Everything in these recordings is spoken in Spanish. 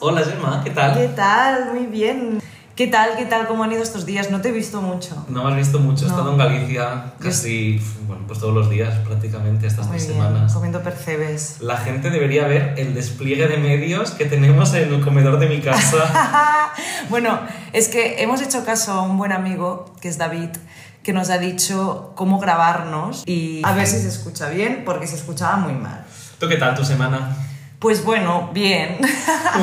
Hola Gemma, ¿qué tal? ¿Qué tal? Muy bien. ¿Qué tal? ¿Qué tal? ¿Cómo han ido estos días? No te he visto mucho. No me has visto mucho, he No. estado en Galicia casi, bueno, pues todos los días prácticamente estas Muy tres bien, semanas. comiendo percebes. La gente debería ver el despliegue de medios que tenemos en el comedor de mi casa. bueno, es que hemos hecho caso a un buen amigo, que es David, que nos ha dicho cómo grabarnos y a ver si se escucha bien, porque se escuchaba muy mal. ¿Tú qué tal tu semana? Pues bueno, bien.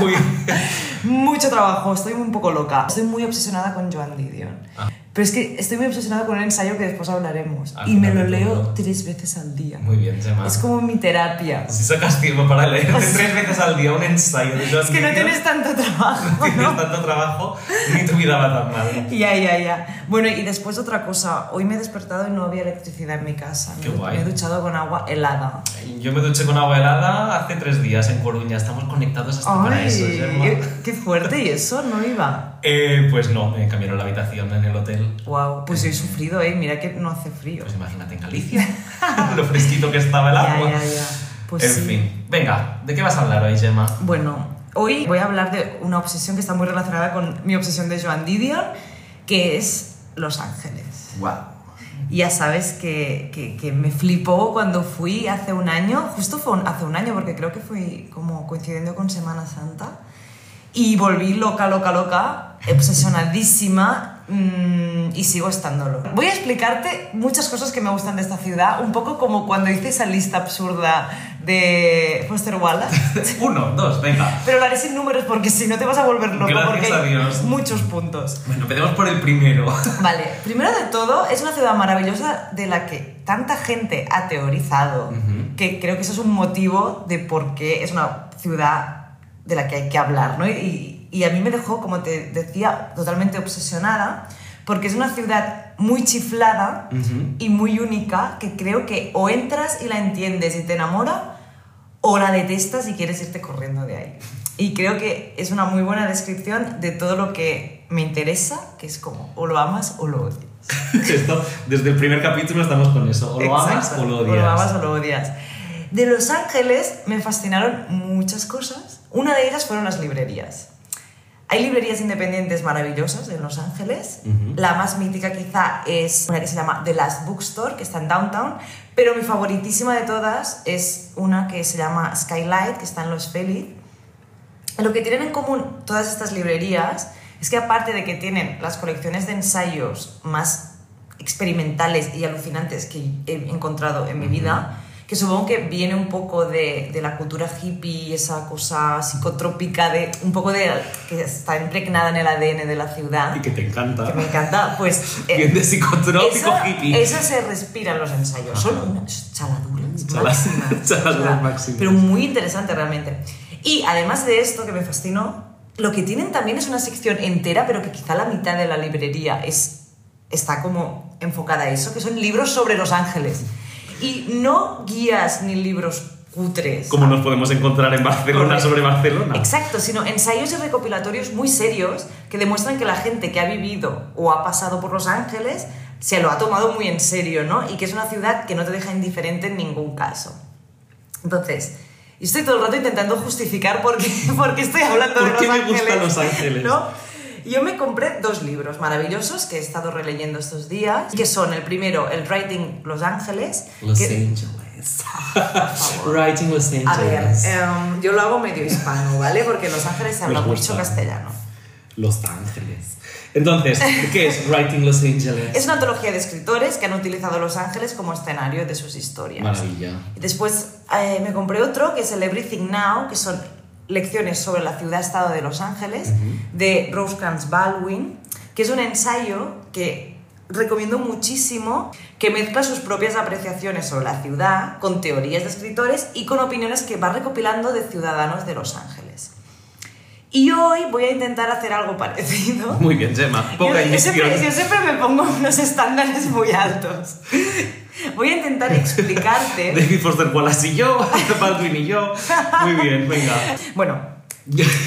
Uy. Mucho trabajo, estoy un poco loca. Estoy muy obsesionada con Joan Didion. Ah. Pero es que estoy muy obsesionada con un ensayo que después hablaremos. Al y me lo leo todo. tres veces al día. Muy bien, Gemma. Es como mi terapia. Si sacas tiempo para leerte tres veces al día un ensayo de Es que no tienes tanto trabajo. no tienes tanto trabajo, ni tu vida va tan mal. Ya, ya, ya. Bueno, y después otra cosa. Hoy me he despertado y no había electricidad en mi casa. Qué me, guay. me he duchado con agua helada. Yo me duché con agua helada hace tres días en Coruña. Estamos conectados hasta para eso, Gemma. qué fuerte. ¿Y eso no iba? Eh, pues no, me cambiaron la habitación en el hotel. Wow, pues yo he sufrido, ¿eh? Mira que no hace frío. Pues imagínate en Galicia, lo fresquito que estaba el ya, agua. ya, ya. Pues en sí. fin, venga, ¿de qué vas a hablar hoy, Gemma? Bueno, hoy voy a hablar de una obsesión que está muy relacionada con mi obsesión de Joan Didion, que es Los Ángeles. Wow. Y Ya sabes que, que, que me flipó cuando fui hace un año, justo fue un- hace un año, porque creo que fui como coincidiendo con Semana Santa, y volví loca, loca, loca, obsesionadísima mm, y sigo estándolo. Voy a explicarte muchas cosas que me gustan de esta ciudad, un poco como cuando hice esa lista absurda de Foster Wallace. Uno, dos, venga. Pero lo haré sin números porque si no te vas a volver loco Gracias porque a hay Dios. muchos puntos. Bueno, empecemos por el primero. Vale, primero de todo, es una ciudad maravillosa de la que tanta gente ha teorizado, que creo que eso es un motivo de por qué es una ciudad de la que hay que hablar, ¿no? Y, y a mí me dejó, como te decía, totalmente obsesionada, porque es una ciudad muy chiflada Ujú. y muy única, que creo que o entras y la entiendes y te enamora, o la detestas y quieres irte corriendo de ahí. Y creo que es una muy buena descripción de todo lo que me interesa, que es como o lo amas o lo odias. Esto, desde el primer capítulo estamos con eso. O lo amas Exacto. o lo odias. O lo amas o lo odias. De Los Ángeles me fascinaron muchas cosas. Una de ellas fueron las librerías. Hay librerías independientes maravillosas en Los Ángeles. La más mítica quizá es una que se llama The Last Bookstore, que está en Downtown, pero mi favoritísima de todas es una que se llama Skylight, que está en Los Feliz. Lo que tienen en común todas estas librerías es que aparte de que tienen las colecciones de ensayos más experimentales y alucinantes que he encontrado en mi vida, que supongo que viene un poco de, de la cultura hippie, esa cosa psicotrópica, de, un poco de que está impregnada en el ADN de la ciudad, Y que te encanta. que me encanta, pues... eh, Bien de psicotrópico eso, hippie. eso se respira en los ensayos. Son unas chaladuras Chala- máximas. chaladuras máximas. Pero muy interesante realmente. Y además de esto que me fascinó, lo que tienen también es una sección entera, pero que quizá la mitad de la librería es, está como enfocada a eso, que son libros sobre Los Ángeles. Y no guías ni libros cutres. Como nos podemos encontrar en Barcelona Correcto. sobre Barcelona. Exacto, sino ensayos y recopilatorios muy serios que demuestran que la gente que ha vivido o ha pasado por Los Ángeles se lo ha tomado muy en serio, ¿no? Y que es una ciudad que no te deja indiferente en ningún caso. Entonces, estoy todo el rato intentando justificar por qué, por qué estoy hablando de ¿Por qué Los me Ángeles. gustan Los Ángeles? ¿no? Yo me compré dos libros maravillosos que he estado releyendo estos días, que son el primero, el Writing Los Ángeles. Los que- Angeles. Writing Los Angeles. a ver, em, yo lo hago medio hispano, ¿vale? Porque en Los Ángeles se habla mucho castellano. Los Ángeles. Entonces, ¿qué es Writing Los Angeles? Es una antología de escritores que han utilizado Los Ángeles como escenario de sus historias. Maravilla. Y después eh, me compré otro que es el Everything Now, que son lecciones sobre la ciudad-estado de Los Ángeles, de Rosecrans Baldwin, que es un ensayo que recomiendo muchísimo, que mezcla sus propias apreciaciones sobre la ciudad con teorías de escritores y con opiniones que va recopilando de ciudadanos de Los Ángeles. Y hoy voy a intentar hacer algo parecido. Muy bien, Gemma. Poca Yo- yo, siempre, iniciación. yo siempre me pongo unos estándares muy altos. Voy a intentar explicarte. David Foster Wallace y yo, Baldwin y yo. Muy bien, venga. Bueno,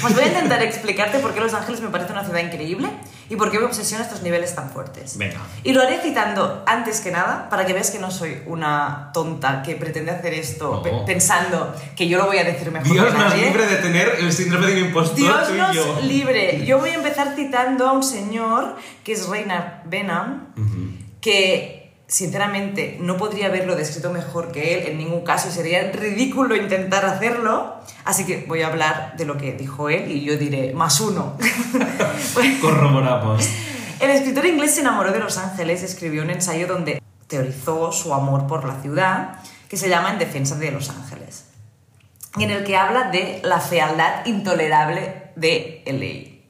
Os voy a intentar explicarte por qué Los Ángeles me parece una ciudad increíble y por qué me obsesiona estos niveles tan fuertes. Venga. Y lo haré citando antes que nada para que veas que no soy una tonta que pretende hacer esto No. pensando que yo lo voy a decir mejor Dios que nos nadie. libre de tener el síndrome de impostor Dios tú y nos yo. libre. Yo voy a empezar citando a un señor que es Reinhard Benham, Ujú. que sinceramente no podría haberlo descrito mejor que él en ningún caso y sería ridículo intentar hacerlo. Así que voy a hablar de lo que dijo él y yo diré más uno. Corroboramos. El escritor inglés se enamoró de Los Ángeles y escribió un ensayo donde teorizó su amor por la ciudad, que se llama En defensa de Los Ángeles, y en el que habla de la fealdad intolerable de LA.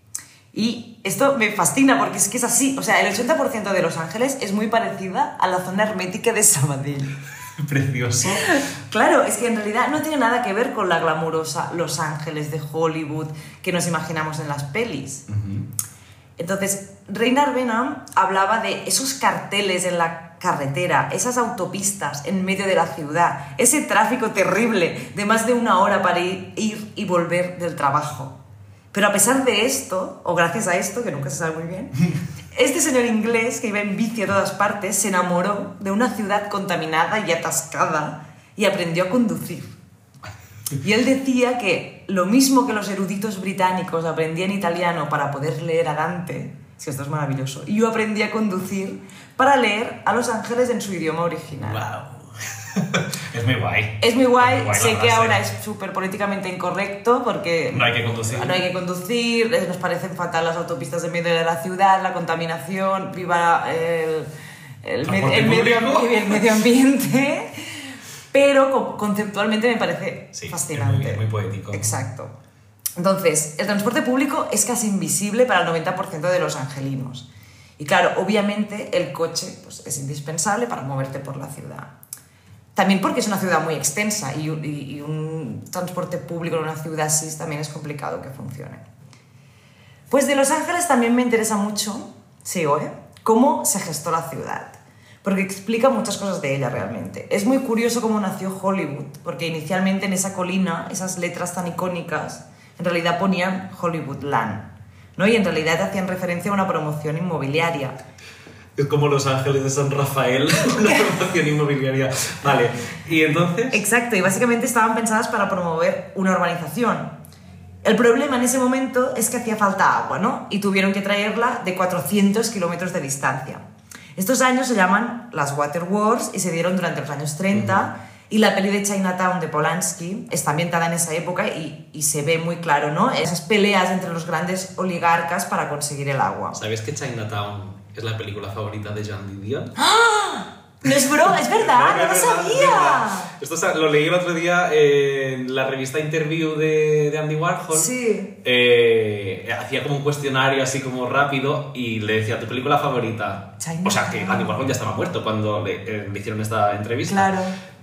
Y esto me fascina porque es que es así, o sea, el 80% de Los Ángeles es muy parecida a la zona hermética de Sabadell. Precioso. Claro, es que en realidad no tiene nada que ver con la glamurosa Los Ángeles de Hollywood que nos imaginamos en las pelis. Entonces, Reinhard Benham hablaba de esos carteles en la carretera, esas autopistas en medio de la ciudad, ese tráfico terrible de más de una hora para ir, ir y volver del trabajo. Pero a pesar de esto, o gracias a esto, que nunca se sabe muy bien, este señor inglés que iba en bici a todas partes se enamoró de una ciudad contaminada y atascada y aprendió a conducir. Y él decía que lo mismo que los eruditos británicos aprendían italiano para poder leer a Dante, si esto es maravilloso, y yo aprendí a conducir para leer a Los Ángeles en su idioma original. Wow. es muy guay. Es muy guay, Es muy guay sé que ahora es súper políticamente incorrecto porque No hay que conducir. no hay que conducir, eh, nos parecen fatal las autopistas en medio de la ciudad, la contaminación, viva el, el, me- Transporte el medio, el medio ambiente, pero co- conceptualmente me parece Sí, fascinante. es muy- muy poético. Exacto. Entonces, el transporte público es casi invisible para el 90% de los angelinos. Y claro, obviamente el coche pues, es indispensable para moverte por la ciudad. También porque es una ciudad muy extensa y, un- transporte público en una ciudad así también es complicado que funcione. Pues de Los Ángeles también me interesa mucho, sigo, ¿eh? Cómo se gestó la ciudad. Porque explica muchas cosas de ella realmente. Es muy curioso cómo nació Hollywood, porque inicialmente en esa colina, esas letras tan icónicas, en realidad ponían Hollywoodland, ¿no? Y en realidad hacían referencia a una promoción inmobiliaria. Es como Los Ángeles de San Rafael, una promoción inmobiliaria. Vale, y entonces. Exacto, y básicamente estaban pensadas para promover una urbanización. El problema en ese momento es que hacía falta agua, ¿no? Y tuvieron que traerla de 400 kilómetros de distancia. Estos años se llaman las Water Wars y se dieron durante los años 30 y la peli de Chinatown de Polanski está ambientada en esa época y, y se ve muy claro, ¿no? Esas peleas entre los grandes oligarcas para conseguir el agua. ¿Sabes que Chinatown es la película favorita de Jean Didion? No es broma, es verdad, no, lo es sabía. verdad. Esto lo leí el otro día en la revista Interview de, de Andy Warhol. Sí. Eh, hacía como un cuestionario así como rápido y le decía tu película favorita. Chinatown. O sea, que Andy Warhol ya estaba muerto cuando le, eh, le hicieron esta entrevista. Claro.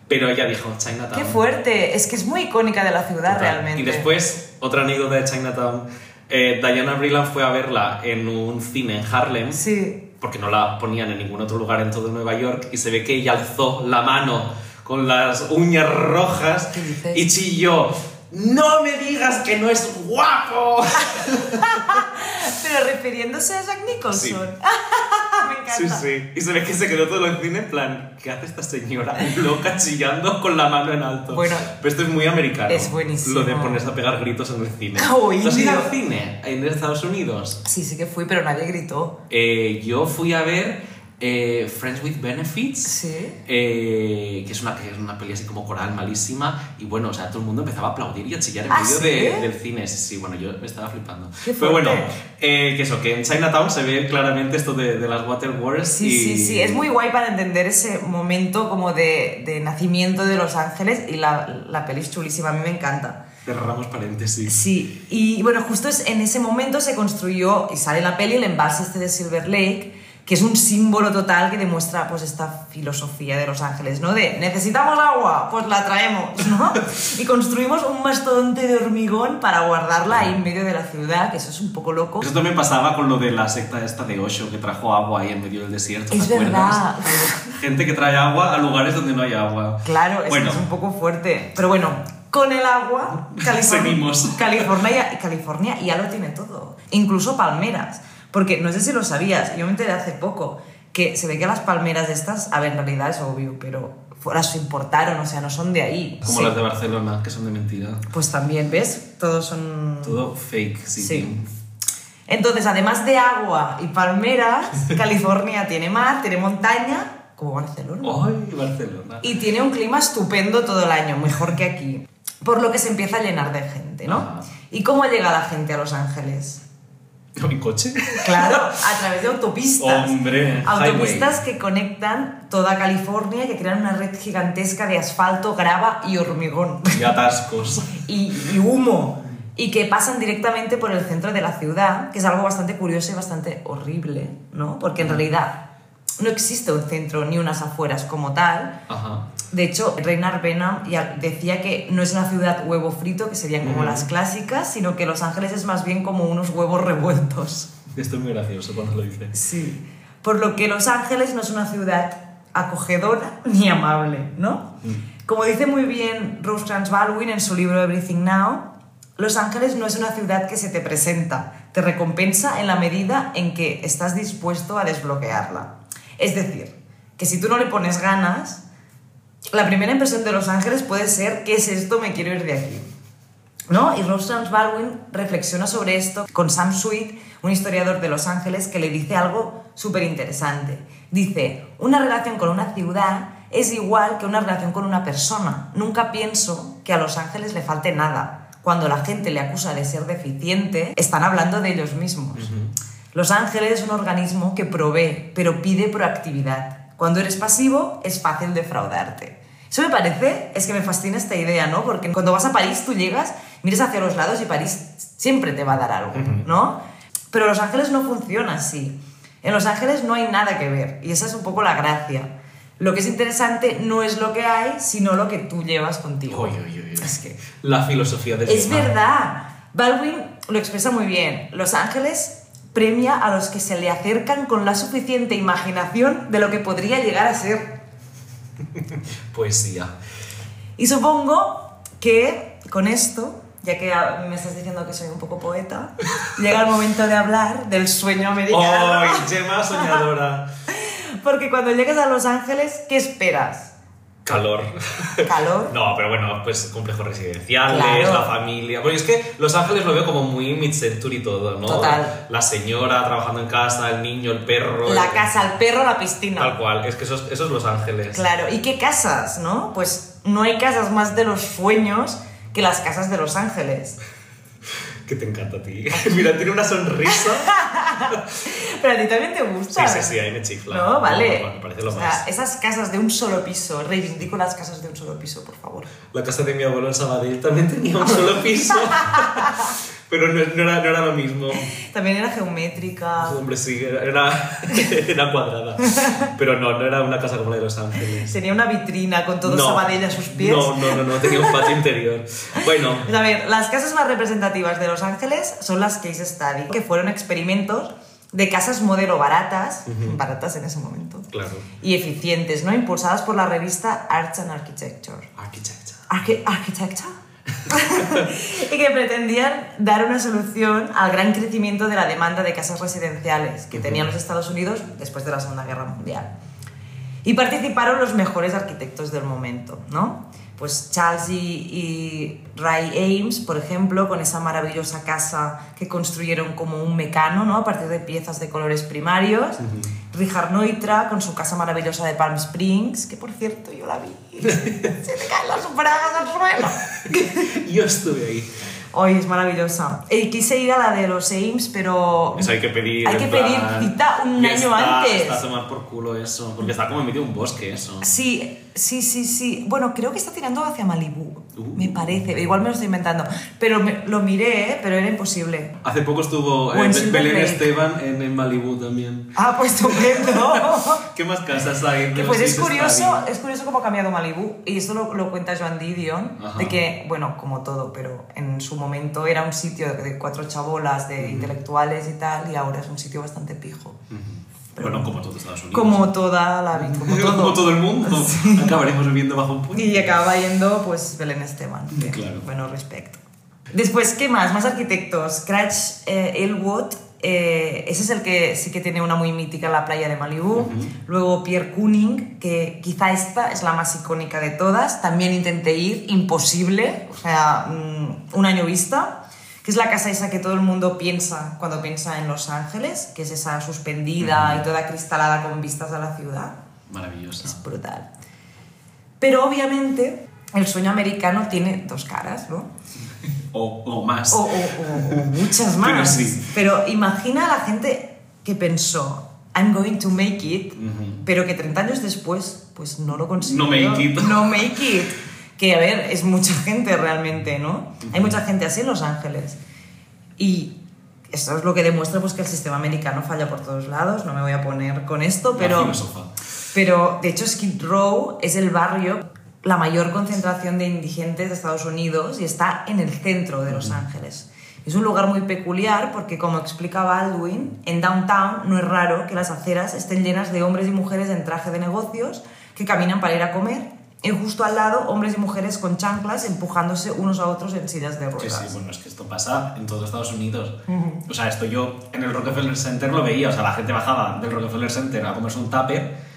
Pero ella dijo Chinatown. Qué fuerte, es que es muy icónica de la ciudad Total. realmente. Y después, otra anécdota de Chinatown. Eh, Diana Vreeland fue a verla en un cine en Harlem Sí. porque no la ponían en ningún otro lugar en todo Nueva York y se ve que ella alzó la mano con las uñas rojas y chilló ¡No me digas que no es guapo! Pero refiriéndose a Jack Nicholson. Sí. Me Sí, encanta. sí. Y se ve que se quedó todo el cine en plan, ¿qué hace esta señora loca chillando con la mano en alto? Bueno, Pero esto es muy americano. es buenísimo. Lo de ponerse a pegar gritos en el cine. Oh, ¿Tú has ido al cine en Estados Unidos? Sí, sí que fui, pero nadie gritó. Eh, yo fui a ver eh, Friends with Benefits. Sí. eh, que, es una, que es una peli así como coral malísima y bueno, o sea, todo el mundo empezaba a aplaudir y a chillar en ¿Ah, medio sí? de- del cine, sí, sí, bueno, yo me estaba flipando. Pero bueno, eh, que eso, que en Chinatown se ve claramente esto de, de las Water Wars Sí, y... sí, sí. Es muy guay para entender ese momento como de, de nacimiento de Los Ángeles y la, la peli es chulísima, a mí me encanta. Cerramos paréntesis. Sí, y bueno, justo en ese momento se construyó, y sale la peli, el embalse este de Silver Lake, que es un símbolo total que demuestra pues esta filosofía de Los Ángeles, ¿no? De necesitamos agua, pues la traemos, ¿no? Y construimos un mastodonte de hormigón para guardarla ahí en medio de la ciudad, que eso es un poco loco. Esto me pasaba con lo de la secta esta de Osho que trajo agua ahí en medio del desierto. ¿te Es acuerdas? verdad. Gente que trae agua a lugares donde no hay agua. Claro, es, Bueno. es un poco fuerte. Pero bueno, con el agua, California, Seguimos. California, California ya lo tiene todo. Incluso palmeras. Porque no sé si lo sabías, yo me enteré hace poco que se ve que las palmeras estas, a ver, en realidad es obvio, pero las importaron, o sea, no son de ahí. Como Sí. las de Barcelona, que son de mentira. Pues también, ¿ves? Todos son... Todo fake, sí. Sí. Entonces, además de agua y palmeras, California tiene mar, tiene montaña, como Barcelona. ¡Ay, Barcelona! Y tiene un clima estupendo todo el año, mejor que aquí. Por lo que se empieza a llenar de gente, ¿no? Ajá. ¿Y cómo llega la gente a Los Ángeles? ¿En coche? Claro, a través de autopistas. Hombre, Autopistas highway. que conectan toda California, que crean una red gigantesca de asfalto, grava y hormigón. Y atascos. y, y humo. Y que pasan directamente por el centro de la ciudad, que es algo bastante curioso y bastante horrible, ¿no? Porque en realidad no existe un centro ni unas afueras como tal. Ajá. De hecho, Reinhard Benham ya decía que no es una ciudad huevo frito, que serían como las clásicas, sino que Los Ángeles es más bien como unos huevos revueltos. Esto es muy gracioso cuando lo dice. Sí. Por lo que Los Ángeles no es una ciudad acogedora ni amable, ¿no? Mm. Como dice muy bien Rosecrans Baldwin en su libro Everything Now, Los Ángeles no es una ciudad que se te presenta, te recompensa en la medida en que estás dispuesto a desbloquearla. Es decir, que si tú no le pones ganas, la primera impresión de Los Ángeles puede ser, ¿qué es esto? Me quiero ir de aquí. ¿no? Y Rosalind Baldwin reflexiona sobre esto con Sam Sweet, un historiador de Los Ángeles, que le dice algo súper interesante. Dice, una relación con una ciudad es igual que una relación con una persona. Nunca pienso que a Los Ángeles le falte nada. Cuando la gente le acusa de ser deficiente, están hablando de ellos mismos. Los Ángeles es un organismo que provee, pero pide proactividad. Cuando eres pasivo, es fácil defraudarte. Eso me parece, es que me fascina esta idea, ¿no? Porque cuando vas a París, tú llegas, miras hacia los lados y París siempre te va a dar algo, ¿no? Pero Los Ángeles no funciona así. En Los Ángeles no hay nada que ver, y esa es un poco la gracia. Lo que es interesante no es lo que hay, sino lo que tú llevas contigo. Uy, uy, uy. Es que La filosofía del es verdad. Baldwin lo expresa muy bien. Los Ángeles premia a los que se le acercan con la suficiente imaginación de lo que podría llegar a ser. Poesía. Y supongo que con esto, ya que a- me estás diciendo que soy un poco poeta, llega el momento de hablar del sueño americano. ¡Ay, Gemma soñadora! Porque cuando llegas a Los Ángeles, ¿qué esperas? Calor. ¿Calor? No, pero bueno, pues complejos residenciales, Claro. la familia. Bueno, es que Los Ángeles lo veo como muy mid-century todo, ¿no? Total. La señora trabajando en casa, el niño, el perro. La el- casa, el perro, la piscina. Tal cual, es que eso es, eso es Los Ángeles. Claro, ¿y qué casas, no? Pues no hay casas más de los sueños que las casas de Los Ángeles. Que te encanta a ti. Mira, tiene una sonrisa. Pero a ti también te gusta. Sí, sí, sí, ahí me chifla. No, vale. Me parece lo o sea, más. esas casas de un solo piso, reivindico las casas de un solo piso, por favor. La casa de mi abuelo en Sabadell también tenía un solo piso. pero no, no era, no era lo mismo. También era geométrica. Hombre, sí, era, era, era cuadrada. Pero no, no era una casa como la de Los Ángeles. Tenía una vitrina con todo No. Sabadell a sus pies. No, no, no, no, tenía un patio interior. Bueno, Pues a ver, las casas más representativas de Los Ángeles son las Case Study, que fueron experimentos de casas modelo baratas, baratas en ese momento, claro. y eficientes, ¿no? Impulsadas por la revista Arts and Architecture. Arquitecta. Arqui- arquitecta y que pretendían dar una solución al gran crecimiento de la demanda de casas residenciales que tenían los Estados Unidos después de la Segunda Guerra Mundial. Y participaron los mejores arquitectos del momento, ¿no? Pues Charles y, y Ray Ames, por ejemplo, con esa maravillosa casa que construyeron como un mecano, ¿no? A partir de piezas de colores primarios. Richard Neutra, con su casa maravillosa de Palm Springs, que por cierto yo la vi. Se te caen las bragas al suelo. Yo estuve ahí. Hoy es maravillosa. Y quise ir a la de los Ames, pero Eso hay que pedir. Hay que plan- pedir cita un año está- antes. Está a tomar por culo eso. Porque está como en medio de un bosque eso. Sí, sí, sí, sí. Bueno, creo que está tirando hacia Malibú. Uh. Me parece. Igual me lo estoy inventando. Pero me- lo miré, ¿eh? pero era imposible. Hace poco estuvo eh, Belén Lake. Esteban en, en Malibu también. Ah, pues estupendo. ¿Qué más casas hay? que pues es curioso, es curioso cómo ha cambiado Malibú. Y esto lo, lo cuenta Joan Didion. Ajá. De que, bueno, como todo, pero en su momento era un sitio de cuatro chabolas, de intelectuales y tal. Y ahora es un sitio bastante pijo. Pero Bueno, como todo Estados Unidos. como toda la vida, como todo. Como todo el mundo. Acabaremos viviendo bajo un puente. Y acaba yendo, pues, Belén Esteban. que, Claro. Bueno, respecto. Después, ¿qué más? Más arquitectos. Cratch eh, Elwood, eh, ese es el que sí que tiene una muy mítica en la playa de Malibu. Luego Pierre Kuning, que quizá esta es la más icónica de todas. También intenté ir, imposible, o sea, mm, un año vista. Que es la casa esa que todo el mundo piensa cuando piensa en Los Ángeles, que es esa suspendida y toda cristalada con vistas a la ciudad. Maravillosa. Es brutal. Pero obviamente el sueño americano tiene dos caras, ¿no? O, o más. O, o- o- muchas más. Pero sí. Pero imagina a la gente que pensó, I'm going to make it, pero que 30 años después, pues no lo consiguió. No make it. No make it. Que, a ver, es mucha gente realmente, ¿no? Hay mucha gente así en Los Ángeles. Y eso es lo que demuestra pues, que el sistema americano falla por todos lados. No me voy a poner con esto, pero... Pero de hecho Skid Row es el barrio, la mayor concentración de indigentes de Estados Unidos y está en el centro de Los Ángeles. Es un lugar muy peculiar porque, como explica Baldwin, en Downtown no es raro que las aceras estén llenas de hombres y mujeres en traje de negocios que caminan para ir a comer y justo al lado hombres y mujeres con chanclas empujándose unos a otros en sillas de ruedas. sí, bueno, es que esto pasa en todo Estados Unidos. O sea, esto yo en el Rockefeller Center lo veía. O sea, la gente bajaba del Rockefeller Center a comerse un tupper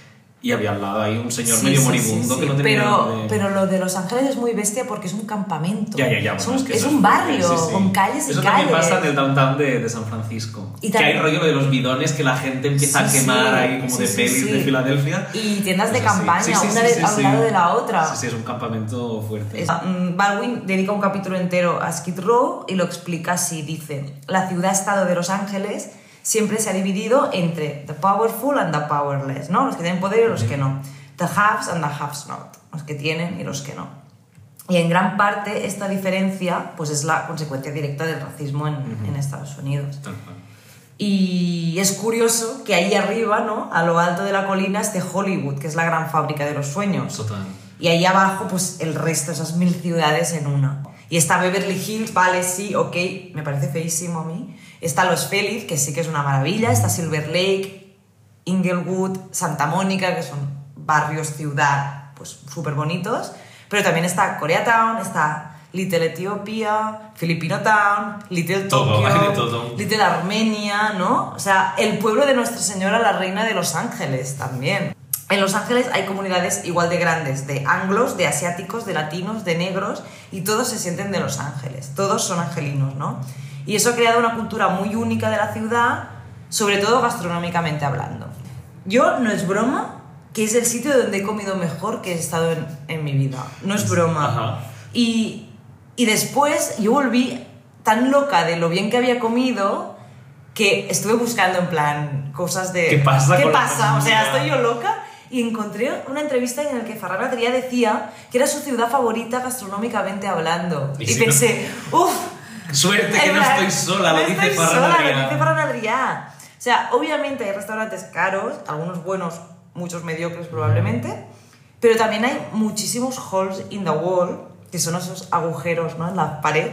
y había al lado ahí un señor Sí, medio moribundo sí, que sí. no tenía pero, dónde- pero lo de Los Ángeles es muy bestia porque es un campamento. Ya, ya, ya. es bueno, un, que es eso un barrio con calles y Eso calles. también pasa en el downtown de, de San Francisco. Y que también- hay rollo de los bidones que la gente empieza a quemar ahí como de pelis de Filadelfia. Y tiendas de Pues así. campaña, una de- al sí. lado de la otra. Sí, sí, es un campamento fuerte. Es- mm, Baldwin dedica un capítulo entero a Skid Row y lo explica así, dice, la ciudad-estado de Los Ángeles siempre se ha dividido entre the powerful and the powerless, ¿no? Los que tienen poder y los que no. The haves and the haves not, los que tienen y los que no. Y en gran parte esta diferencia pues es la consecuencia directa del racismo en, en Estados Unidos. Y es curioso que ahí arriba, ¿no? A lo alto de la colina esté Hollywood, que es la gran fábrica de los sueños. Total. Y ahí abajo, pues el resto, esas mil ciudades en una. Y está Beverly Hills, vale, sí, ok, me parece feísimo a mí. Está Los Feliz, que sí que es una maravilla. Está Silver Lake, Inglewood, Santa Mónica, que son barrios, ciudad, pues súper bonitos. Pero también está Koreatown, está Little Ethiopia, Filipino Town, Little Todo, Tokyo, de todo. Little Armenia, ¿no? O sea, el pueblo de Nuestra Señora la Reina de Los Ángeles también. En Los Ángeles hay comunidades igual de grandes, de anglos, de asiáticos, de latinos, de negros, y todos se sienten de Los Ángeles, todos son angelinos, ¿no? Y eso ha creado una cultura muy única de la ciudad, sobre todo gastronómicamente hablando. Yo, no es broma, que es el sitio donde he comido mejor que he estado en, en mi vida. No es broma. Ajá. Y, y después yo volví tan loca de lo bien que había comido que estuve buscando en plan cosas de... ¿Qué pasa ¿Qué pasa? O sea, estoy yo loca y encontré una entrevista en la que Ferran Adrià decía que era su ciudad favorita gastronómicamente hablando. Y pensé, uff, Suerte que no estoy sola, lo no. Lo dice Ferran Adrià. O sea, obviamente hay restaurantes caros, algunos buenos, muchos mediocres probablemente, pero también hay muchísimos holes in the wall, que son esos agujeros ¿no? en la pared.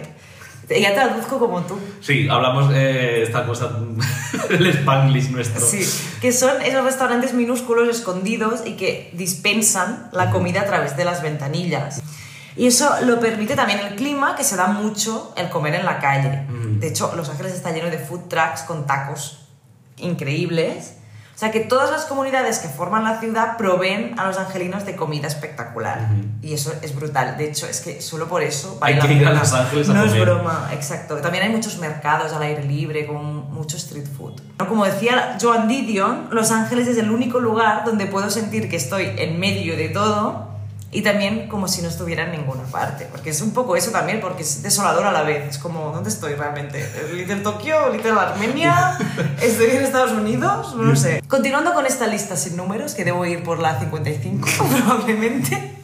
Ya traduzco como tú. Sí, hablamos eh, esta cosa, el spanglish nuestro. Sí, que son esos restaurantes minúsculos escondidos y que dispensan la comida a través de las ventanillas. Y eso lo permite también el clima, que se da mucho el comer en la calle. Mm. De hecho, Los Ángeles está lleno de food trucks con tacos increíbles. O sea que todas las comunidades que forman la ciudad proveen a los angelinos de comida espectacular. Y eso es brutal. De hecho, es que solo por eso vale Hay que ir a. Los Ángeles a No es broma, exacto. También hay muchos mercados al aire libre con mucho street food. Como decía Joan Didion, Los Ángeles es el único lugar donde puedo sentir que estoy en medio de todo y también como si no estuviera en ninguna parte. Porque es un poco eso también, porque es desolador a la vez. Es como, ¿dónde estoy realmente? ¿Little Tokio? ¿Little Armenia? ¿Estoy en Estados Unidos? No lo sé. Continuando con esta lista sin números, que debo ir por la 55 probablemente.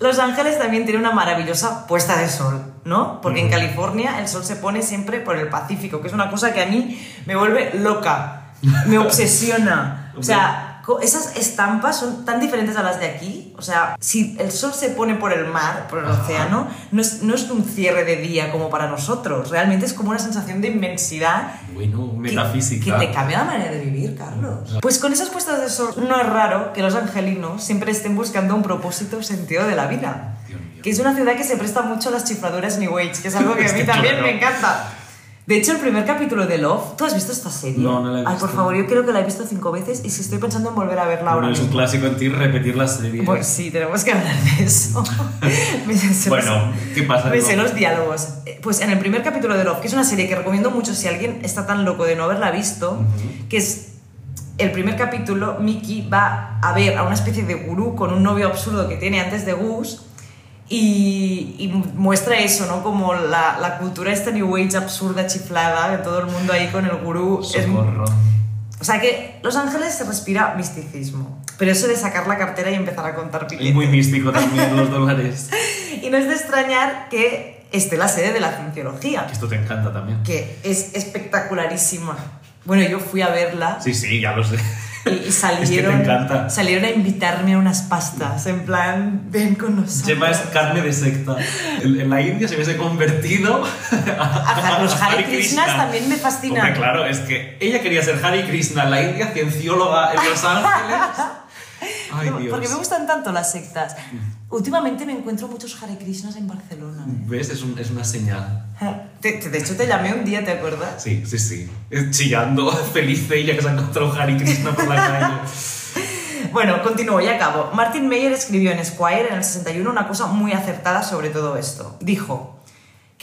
Los Ángeles también tiene una maravillosa puesta de sol, ¿no? Porque en California el sol se pone siempre por el Pacífico, que es una cosa que a mí me vuelve loca, me obsesiona. O sea, esas estampas son tan diferentes a las de aquí. O sea, si el sol se pone por el mar, por el Ajá. océano, no es, no es un cierre de día como para nosotros. Realmente es como una sensación de inmensidad Bueno, que- metafísica. Que, te cambia la manera de vivir, Carlos. Pues con esas puestas de sol no es raro que los angelinos siempre estén buscando un propósito sentido de la vida. Que es una ciudad que se presta mucho a las chifladuras New Age, que es algo que a mí que también me encanta. De hecho, el primer capítulo de Love, ¿tú has visto esta serie? No, no la he Ay, por visto. favor, yo creo que la he visto cinco veces y si estoy pensando en volver a verla ahora Bueno, es un clásico en ti repetir la serie. Pues sí, tenemos que hablar de eso. Bueno, ¿qué pasa? me sé los diálogos. Eh, Pues en el primer capítulo de Love, que es una serie que recomiendo mucho si alguien está tan loco de no haberla visto, que es el primer capítulo, Mickey va a ver a una especie de gurú con un novio absurdo que tiene antes de Gus y, y muestra eso, ¿no? Como la, la cultura esta New Age absurda, chiflada, de todo el mundo ahí con el gurú. Es- Socorro. o sea que Los Ángeles se respira misticismo, pero eso de sacar la cartera y empezar a contar piquetes. Es muy místico también los dólares. Y no es de extrañar que esté la sede de la cienciología, Esto te encanta también. que es espectacularísima. Bueno, yo fui a verla Sí, sí, ya lo sé. Y, y Es que salieron, salieron a invitarme a unas pastas, en plan, ven con nosotros. Gemma es carne de secta. En, en la India se hubiese convertido A- los Hare Krishnas también me fascinan. Hombre, claro, es que ella quería ser Hare Krishna la India, ciencióloga en Los Ángeles. Ay, Dios. Porque me gustan tanto las sectas. Últimamente me encuentro muchos Hare Krishnas en Barcelona. ¿Ves? Es, un- es una señal. Te- te- de hecho, te llamé un día, ¿te acuerdas? Sí, sí, sí. Chillando, feliz ella que se ha encontrado un Hare Krishna por la calle. Bueno, continúo y acabo. Martin Meyer escribió en Esquire en el 61 una cosa muy acertada sobre todo esto. Dijo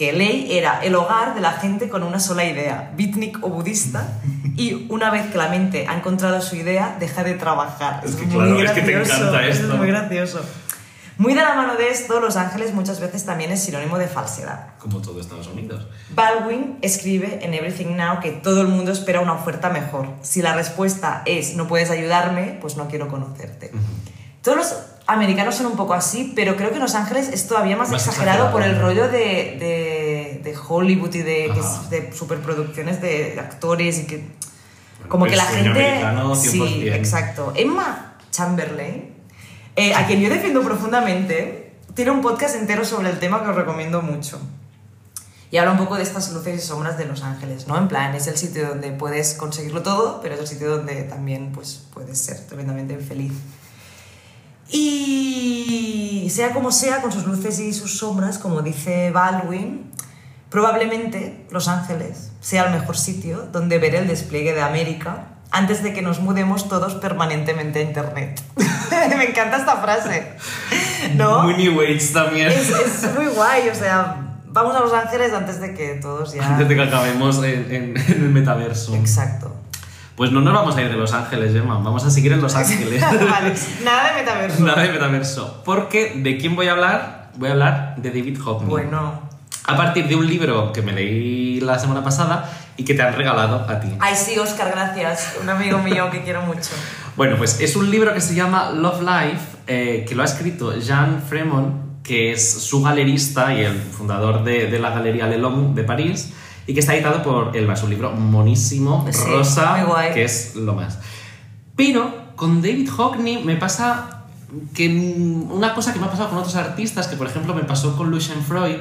que Ley era el hogar de la gente con una sola idea, beatnik o budista, y una vez que la mente ha encontrado su idea, deja de trabajar. Es que muy claro, es que te gracioso, encanta es esto. muy gracioso. Muy de la mano de esto, Los Ángeles muchas veces también es sinónimo de falsedad. Como todo Estados Unidos. Baldwin escribe en Everything Now que todo el mundo espera una oferta mejor. Si la respuesta es no puedes ayudarme, pues no quiero conocerte. Todos los americanos son un poco así, pero creo que en Los Ángeles es todavía más, Más exagerado, exagerado. por el rollo de, de, de Hollywood y de, superproducciones de actores y que... Bueno, Como que el la gente... Sí, 100%. exacto. Emma Chamberlain, eh, a quien yo defiendo profundamente, tiene un podcast entero sobre el tema que os recomiendo mucho. Y habla un poco de estas luces y sombras de Los Ángeles, ¿no? En plan, es el sitio donde puedes conseguirlo todo, pero es el sitio donde también pues, puedes ser tremendamente infeliz. Y sea como sea, con sus luces y sus sombras, como dice Baldwin, probablemente Los Ángeles sea el mejor sitio donde ver el despliegue de América antes de que nos mudemos todos permanentemente a Internet. Me encanta esta frase. ¿No? Muy New Age también. Es, es muy guay, o sea, vamos a Los Ángeles antes de que todos ya... Antes de que acabemos en, en- en el metaverso. Exacto. Pues no nos vamos a ir de Los Ángeles, Gemma. Vamos a seguir en Los Ángeles. vale, nada de metaverso. Nada de metaverso. Porque, ¿de quién voy a hablar? Voy a hablar de David Hockney. Bueno. A partir de un libro que me leí la semana pasada y que te han regalado a ti. Ay, sí, Oscar, gracias. Un amigo mío que quiero mucho. Bueno, pues es un libro que se llama Love Life, eh, que lo ha escrito Jean Fremont, que es su galerista y el fundador de, de la Galería Lelong de París, y que está editado por Elba. Es un libro monísimo, Sí, rosa, que es lo más. Pero con David Hockney me pasa que una cosa que me ha pasado con otros artistas, que por ejemplo me pasó con Lucien Freud,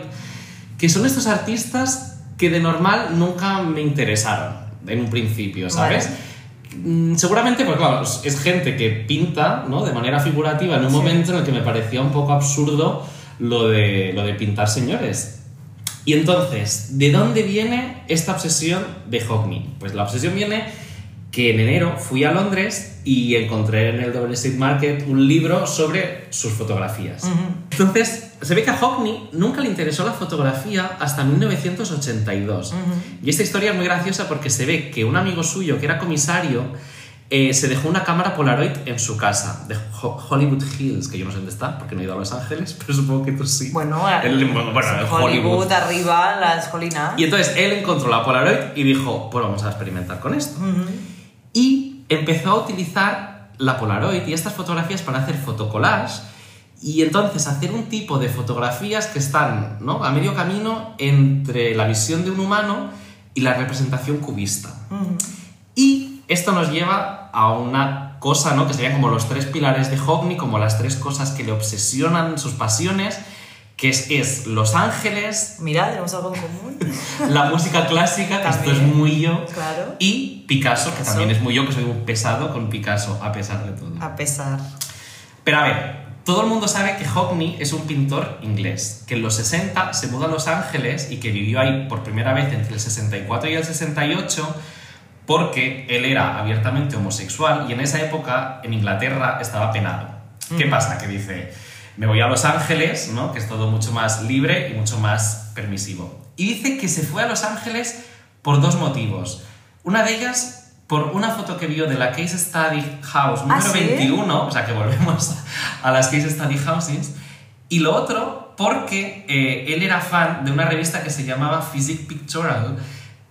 que son estos artistas que de normal nunca me interesaron en un principio, ¿sabes? Mm, Seguramente, pues claro, es- es gente que pinta, ¿no? De manera figurativa en un Sí. momento en el que me parecía un poco absurdo lo de, lo de pintar señores. Y entonces, ¿de dónde viene esta obsesión de Hockney? Pues la obsesión viene que en enero fui a Londres y encontré en el Double Street Market un libro sobre sus fotografías. Entonces, se ve que a Hockney nunca le interesó la fotografía hasta 1982. Y esta historia es muy graciosa porque se ve que un amigo suyo, que era comisario, eh, se dejó una cámara Polaroid en su casa, de Ho- Hollywood Hills, que yo no sé dónde está, porque no he ido a Los Ángeles, pero supongo que tú sí. Bueno, El- bueno, bueno, en en Hollywood, arriba, las colinas. Y entonces él encontró la Polaroid y dijo, pues vamos a experimentar con esto. Ujú. Y empezó a utilizar la Polaroid y estas fotografías para hacer fotocollage y entonces hacer un tipo de fotografías que están ¿no? a medio camino entre la visión de un humano y la representación cubista. Y esto nos lleva a una cosa, ¿no? Que serían como los tres pilares de Hockney, como las tres cosas que le obsesionan, sus pasiones, que es, es Los Ángeles, Mira, tenemos algo en común. la música clásica, que esto es muy yo, Claro. y Picasso, que también es muy yo, que soy un pesado con Picasso, a pesar de todo. A pesar. Pero a ver, todo el mundo sabe que Hockney es un pintor inglés, que en los 60 se mudó a Los Ángeles y que vivió ahí por primera vez entre el 64 y el 68 porque él era abiertamente homosexual y en esa época en Inglaterra estaba penado. ¿Qué pasa? Que dice, me voy a Los Ángeles, ¿no? que es todo mucho más libre y mucho más permisivo. Y dice que se fue a Los Ángeles por dos motivos. Una de ellas, por una foto que vio de la Case Study House número ¿sí? 21, o sea que volvemos a las Case Study Houses. Y lo otro, porque eh, él era fan de una revista que se llamaba Physique Pictorial,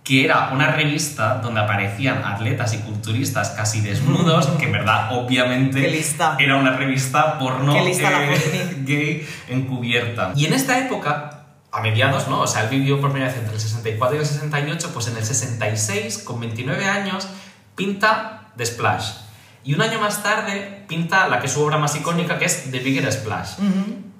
que era una revista donde aparecían atletas y culturistas casi desnudos, que en verdad, obviamente, era una revista porno eh, gay encubierta. Y en esta época, a mediados, ¿no? O sea, él vivió por primera vez entre el 64 y el 68, pues en el 66, con 29 años, pinta The Splash. Y un año más tarde pinta la que es su obra más icónica, que es The Bigger Splash.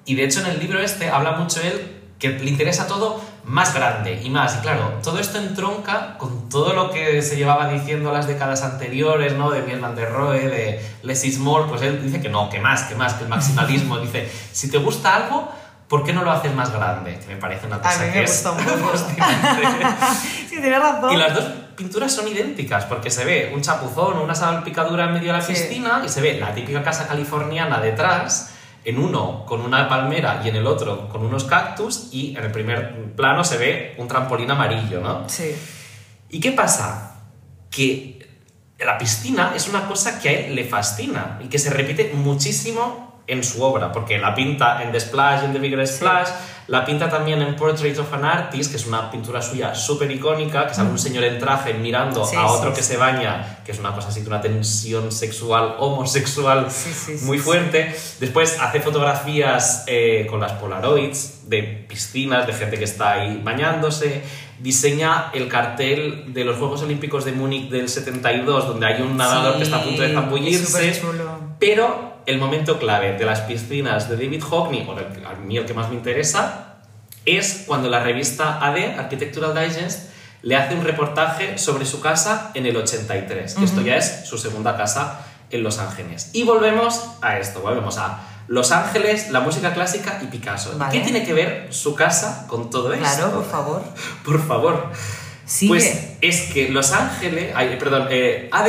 Y de hecho en el libro este habla mucho él que le interesa todo más grande y más. Y claro, todo esto entronca con todo lo que se llevaba diciendo las décadas anteriores, ¿no? De Miel van der Rohe, de Less is More, pues él dice que no, que más, que más, que el maximalismo. dice, si te gusta algo, ¿por qué no lo haces más grande? Que me parece una cosa A mí que me es gusta un poco. fascinante. sí, tienes razón. Y las dos pinturas son idénticas, porque se ve un chapuzón, una salpicadura en medio de la Sí. piscina y se ve la típica casa californiana detrás, en uno con una palmera y en el otro con unos cactus, y en el primer plano se ve un trampolín amarillo, ¿no? Sí. ¿Y qué pasa? Que la piscina es una cosa que a él le fascina y que se repite muchísimo en su obra, porque la pinta en The Splash, en The Bigger Splash, la pinta también en Portrait of an Artist, que es una pintura suya súper icónica, que sale un señor en traje mirando Sí, a sí, otro que sí. se baña, que es una cosa así de una tensión sexual, homosexual muy fuerte. Después hace fotografías eh, con las Polaroids de piscinas, de gente que está ahí bañándose. Diseña el cartel de los Juegos Olímpicos de Múnich del 72, donde hay un nadador que está a punto de zambullirse. Pero el momento clave de las piscinas de David Hockney, o el- a mí el que más me interesa, es cuando la revista AD, Architectural Digest, le hace un reportaje sobre su casa en el 83, que esto ya es su segunda casa en Los Ángeles. Y volvemos a esto, volvemos a Los Ángeles, la música clásica y Picasso. Vale. ¿Qué tiene que ver su casa con todo esto? Claro, por favor. Por favor. Sigue. Pues es que Los Ángeles, ay, perdón, eh, AD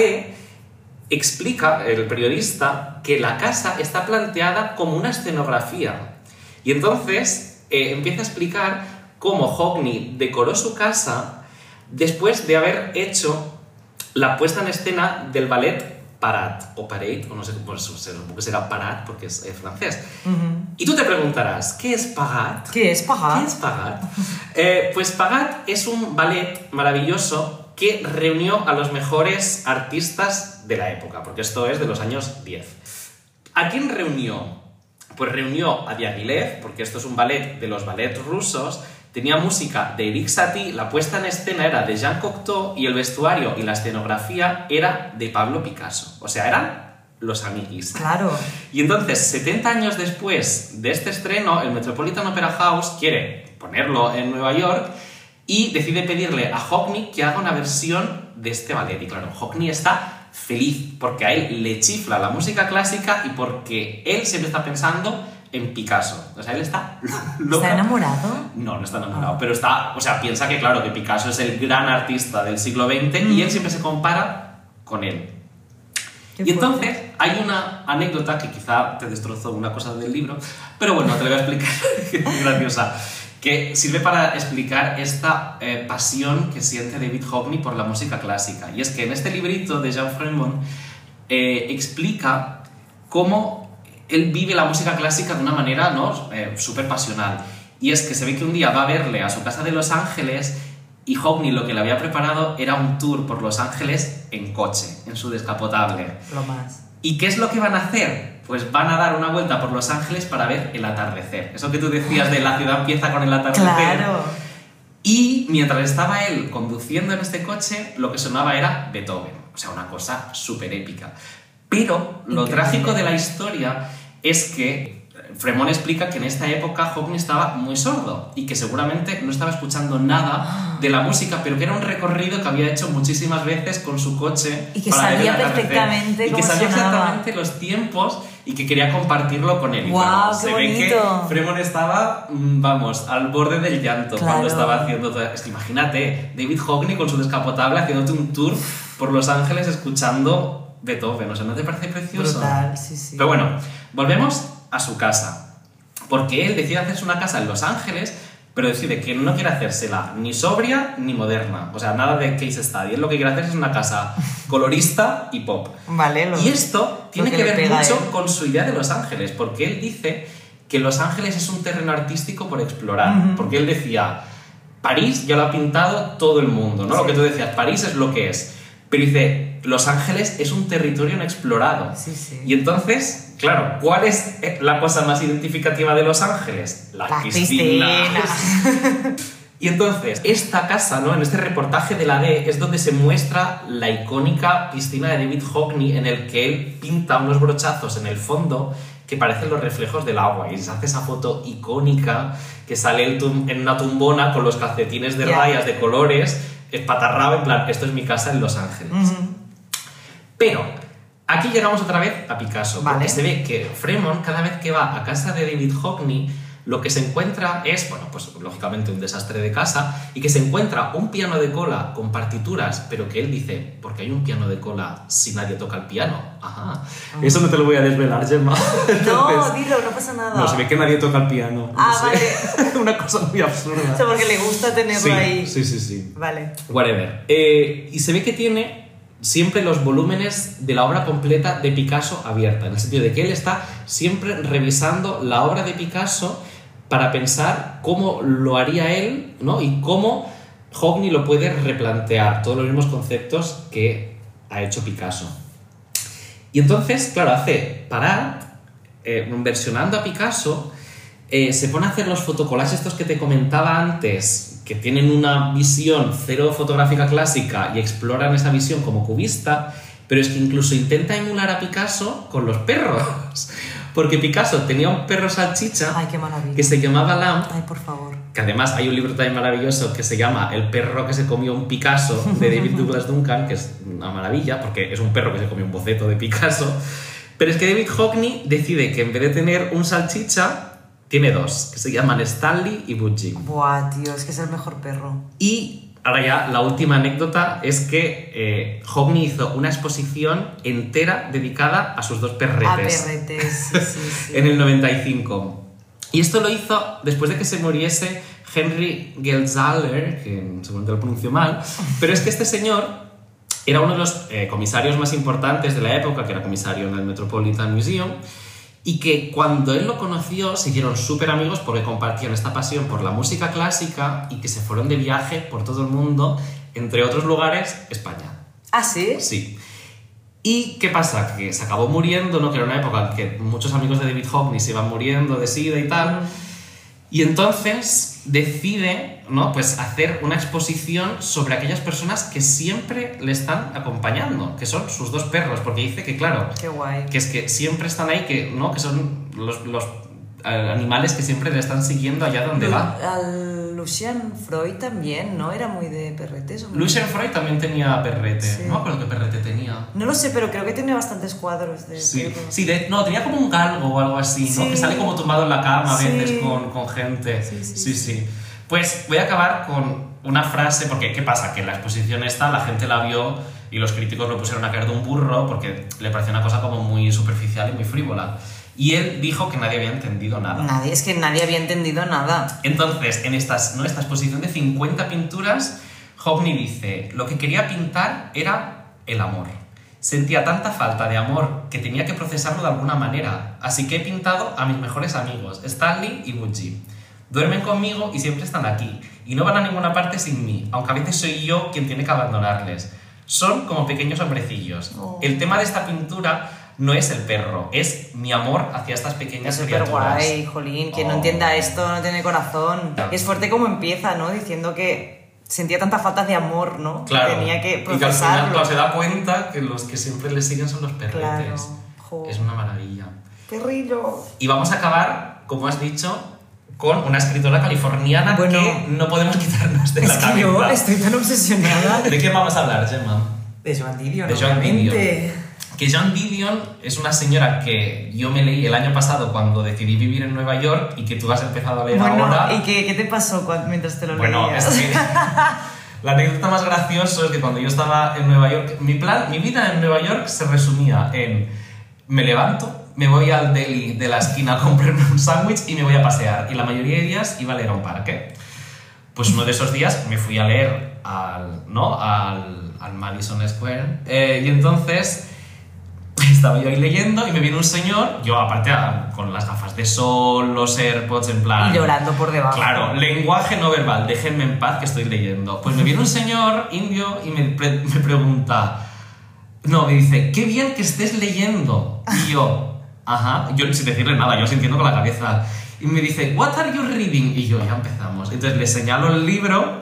explica, el periodista, que la casa está planteada como una escenografía. Y entonces eh, empieza a explicar cómo Hockney decoró su casa después de haber hecho la puesta en escena del ballet Parat, o Parade, o no sé cómo supongo que será Parat porque es eh, francés. Y tú te preguntarás, ¿qué es Parat? ¿Qué es pagar? ¿Qué es Pagat? Eh, pues Pagat es un ballet maravilloso que reunió a los mejores artistas de la época, porque esto es de los años 10. ¿A quién reunió? Pues reunió a Diaghilev, porque esto es un ballet de los ballets rusos, tenía música de Eric Satie, la puesta en escena era de Jean Cocteau y el vestuario y la escenografía era de Pablo Picasso. O sea, eran los amiguis. Claro. Y entonces, 70 años después de este estreno, el Metropolitan Opera House quiere ponerlo en Nueva York y decide pedirle a Hockney que haga una versión de este ballet. Y claro, Hockney está feliz porque a él le chifla la música clásica y porque él siempre está pensando en Picasso. O sea, él está loca. ¿Está enamorado? No, no está enamorado, pero está, o sea, piensa que claro, que Picasso es el gran artista del siglo XX y él siempre se compara con él. Qué y entonces fuerte. hay una anécdota que quizá te destrozó una cosa del libro, pero bueno, te la voy a explicar, que es muy graciosa, que sirve para explicar esta eh, pasión que siente David Hockney por la música clásica. Y es que en este librito de Jean Fremont eh, explica cómo él vive la música clásica de una manera ¿no? Eh, súper pasional. Y es que se ve que un día va a verle a su casa de Los Ángeles y Hockney lo que le había preparado era un tour por Los Ángeles en coche, en su descapotable. Lo más. ¿Y qué es lo que van a hacer? Pues van a dar una vuelta por Los Ángeles para ver el atardecer. Eso que tú decías de la ciudad empieza con el atardecer. Claro. Y mientras estaba él conduciendo en este coche, lo que sonaba era Beethoven. O sea, una cosa súper épica. Pero lo Increíble. trágico de la historia es que Fremont explica que en esta época Hockney estaba muy sordo y que seguramente no estaba escuchando nada de la música, pero que era un recorrido que había hecho muchísimas veces con su coche. Y que para sabía perfectamente Y que sabía exactamente los tiempos y que quería compartirlo con él. Claro, qué se ve que bonito. Fremont estaba, mm, vamos, al borde del llanto Claro. cuando estaba haciendo todo. Es que imagínate, David Hockney con su descapotable haciéndote un tour por Los Ángeles escuchando Beethoven. O sea, ¿no te parece precioso? Brutal, sí, sí. Pero bueno, volvemos a su casa. Porque él decide hacerse una casa en Los Ángeles, pero decide que no quiere hacérsela ni sobria ni moderna. O sea, nada de case study. Él lo que quiere hacer es una casa colorista y pop. Vale, lo- Y esto tiene que ver mucho con su idea de Los Ángeles, porque él dice que Los Ángeles es un terreno artístico por explorar. Porque él decía, París ya lo ha pintado todo el mundo, ¿no? Lo que tú decías, París es lo que es. Pero dice, Los Ángeles es un territorio inexplorado. Sí, sí. Y entonces, claro, ¿cuál es eh, la cosa más identificativa de Los Ángeles? Las, Las piscinas. piscinas. Y entonces, esta casa, ¿no? En este reportaje de la D es donde se muestra la icónica piscina de David Hockney en el que él pinta unos brochazos en el fondo que parecen los reflejos del agua y se hace esa foto icónica que sale en una tumbona con los calcetines de Ya. rayas de colores, espatarrado en plan, esto es mi casa en Los Ángeles. Pero aquí llegamos otra vez a Picasso, Vale. se ve que Fremont cada vez que va a casa de David Hockney lo que se encuentra es, bueno, pues lógicamente un desastre de casa y que se encuentra un piano de cola con partituras, pero que él dice, porque hay un piano de cola si nadie toca el piano. Ajá. Eso no te lo voy a desvelar, Gemma. No, Entonces, dilo, no pasa nada. no, se ve que nadie toca el piano. no Ah, sé. Una cosa muy absurda. O sea, porque le gusta tenerlo sí, ahí. sí, sí, sí. Vale. Whatever. Eh, y se ve que tiene siempre los volúmenes de la obra completa de Picasso abierta, en el sentido de que él está siempre revisando la obra de Picasso para pensar cómo lo haría él, ¿no? Y cómo Hockney lo puede replantear, todos los mismos conceptos que ha hecho Picasso. Y entonces, claro, hace parar, eh, versionando a Picasso, eh, se pone a hacer los fotocollages estos que te comentaba antes, que tienen una visión cero fotográfica clásica y exploran esa visión como cubista, pero es que incluso intenta emular a Picasso con los perros. Porque Picasso tenía un perro salchicha Ay, que se llamaba Lamp, Ay, por favor. que además hay un libro también maravilloso que se llama El perro que se comió un Picasso de David Douglas Duncan, que es una maravilla porque es un perro que se comió un boceto de Picasso. Pero es que David Hockney decide que en vez de tener un salchicha, tiene dos, que se llaman Stanley y Budgie. Buah, tío, es que es el mejor perro. Y ahora ya la última anécdota es que eh, Hockney hizo una exposición entera dedicada a sus dos perretes A perretes, sí, sí, sí. en el 95. Y esto lo hizo después de que se muriese Henry Gelsaler, que seguramente lo pronuncio mal, pero es que este señor era uno de los eh, comisarios más importantes de la época, que era comisario en el Metropolitan Museum, y que cuando él lo conoció se hicieron súper amigos porque compartían esta pasión por la música clásica y que se fueron de viaje por todo el mundo, entre otros lugares, España. ¿Ah, sí? Sí. ¿Y qué pasa? Que se acabó muriendo, ¿no? Que era una época en que muchos amigos de David Hockney se iban muriendo de sida y tal. Y entonces decide, ¿no? Pues hacer una exposición sobre aquellas personas que siempre le están acompañando, que son sus dos perros, porque dice que, claro, Qué guay. que es que siempre están ahí, que, ¿no? Que son los, los animales que siempre le están siguiendo allá donde Lu- va. Al Lucian Freud también, ¿no? Era muy de perretes. Lucian Freud también tenía perrete. Sí. No me acuerdo qué perrete tenía. No lo sé, pero creo que tiene bastantes cuadros de Sí, sí de- no, tenía como un galgo o algo así, ¿no? Sí. Que sale como tumbado en la cama a veces con, con gente. Sí, sí. Pues voy a acabar con una frase, porque ¿qué pasa? Que en la exposición esta la gente la vio y los críticos lo pusieron a caer de un burro porque le pareció una cosa como muy superficial y muy frívola. Y él dijo que nadie había entendido nada. Nadie, es que nadie había entendido nada. Entonces, en estas, ¿no? esta exposición de 50 pinturas, Hockney dice, lo que quería pintar era el amor. Sentía tanta falta de amor que tenía que procesarlo de alguna manera, así que he pintado a mis mejores amigos, Stanley y Budgie. Duermen conmigo y siempre están aquí, y no van a ninguna parte sin mí, aunque a veces soy yo quien tiene que abandonarles. Son como pequeños hombrecillos. Oh. El tema de esta pintura no es el perro, es mi amor hacia estas pequeñas Es súper criaturas. guay, jolín. Quien no Oh. entienda esto no tiene corazón. Es fuerte como empieza, ¿no? Diciendo que sentía tanta falta de amor, ¿no? Claro. Tenía que y que al final procesarlo. se da cuenta que los que siempre le siguen son los perretes. Claro. Es una maravilla. Perrillo. Y vamos a acabar, como has dicho, con una escritora californiana Bueno. que no podemos quitarnos de Es la que cabeza. yo estoy tan obsesionada ¿De qué vamos a hablar, Gemma? de Joan Didion, De Joan obviamente. Que Joan Didion es una señora que yo me leí el año pasado cuando decidí vivir en Nueva York y que tú has empezado a leer Bueno, ahora. ¿y qué, qué te pasó cuando- mientras te lo Bueno, leías? es que la anécdota más graciosa es que cuando yo estaba en Nueva York, mi plan, mi vida en Nueva York se resumía en me levanto, me voy al deli de la esquina a comprarme un sándwich y me voy a pasear. Y la mayoría de días iba a leer a un parque. Pues uno de esos días me fui a leer al, ¿no? al, al Madison Square. Eh, y entonces estaba yo ahí leyendo y me viene un señor, yo aparte con las gafas de sol, los AirPods en plan... Y llorando por debajo. Claro, lenguaje no verbal, déjenme en paz que estoy leyendo. Pues me viene un señor indio y me, pre- me pregunta, no, me dice, qué bien que estés leyendo. Y yo, ajá, yo sin decirle nada, yo sintiendo con la cabeza. Y me dice, what are you reading? Y yo, ya empezamos. Entonces le señalo el libro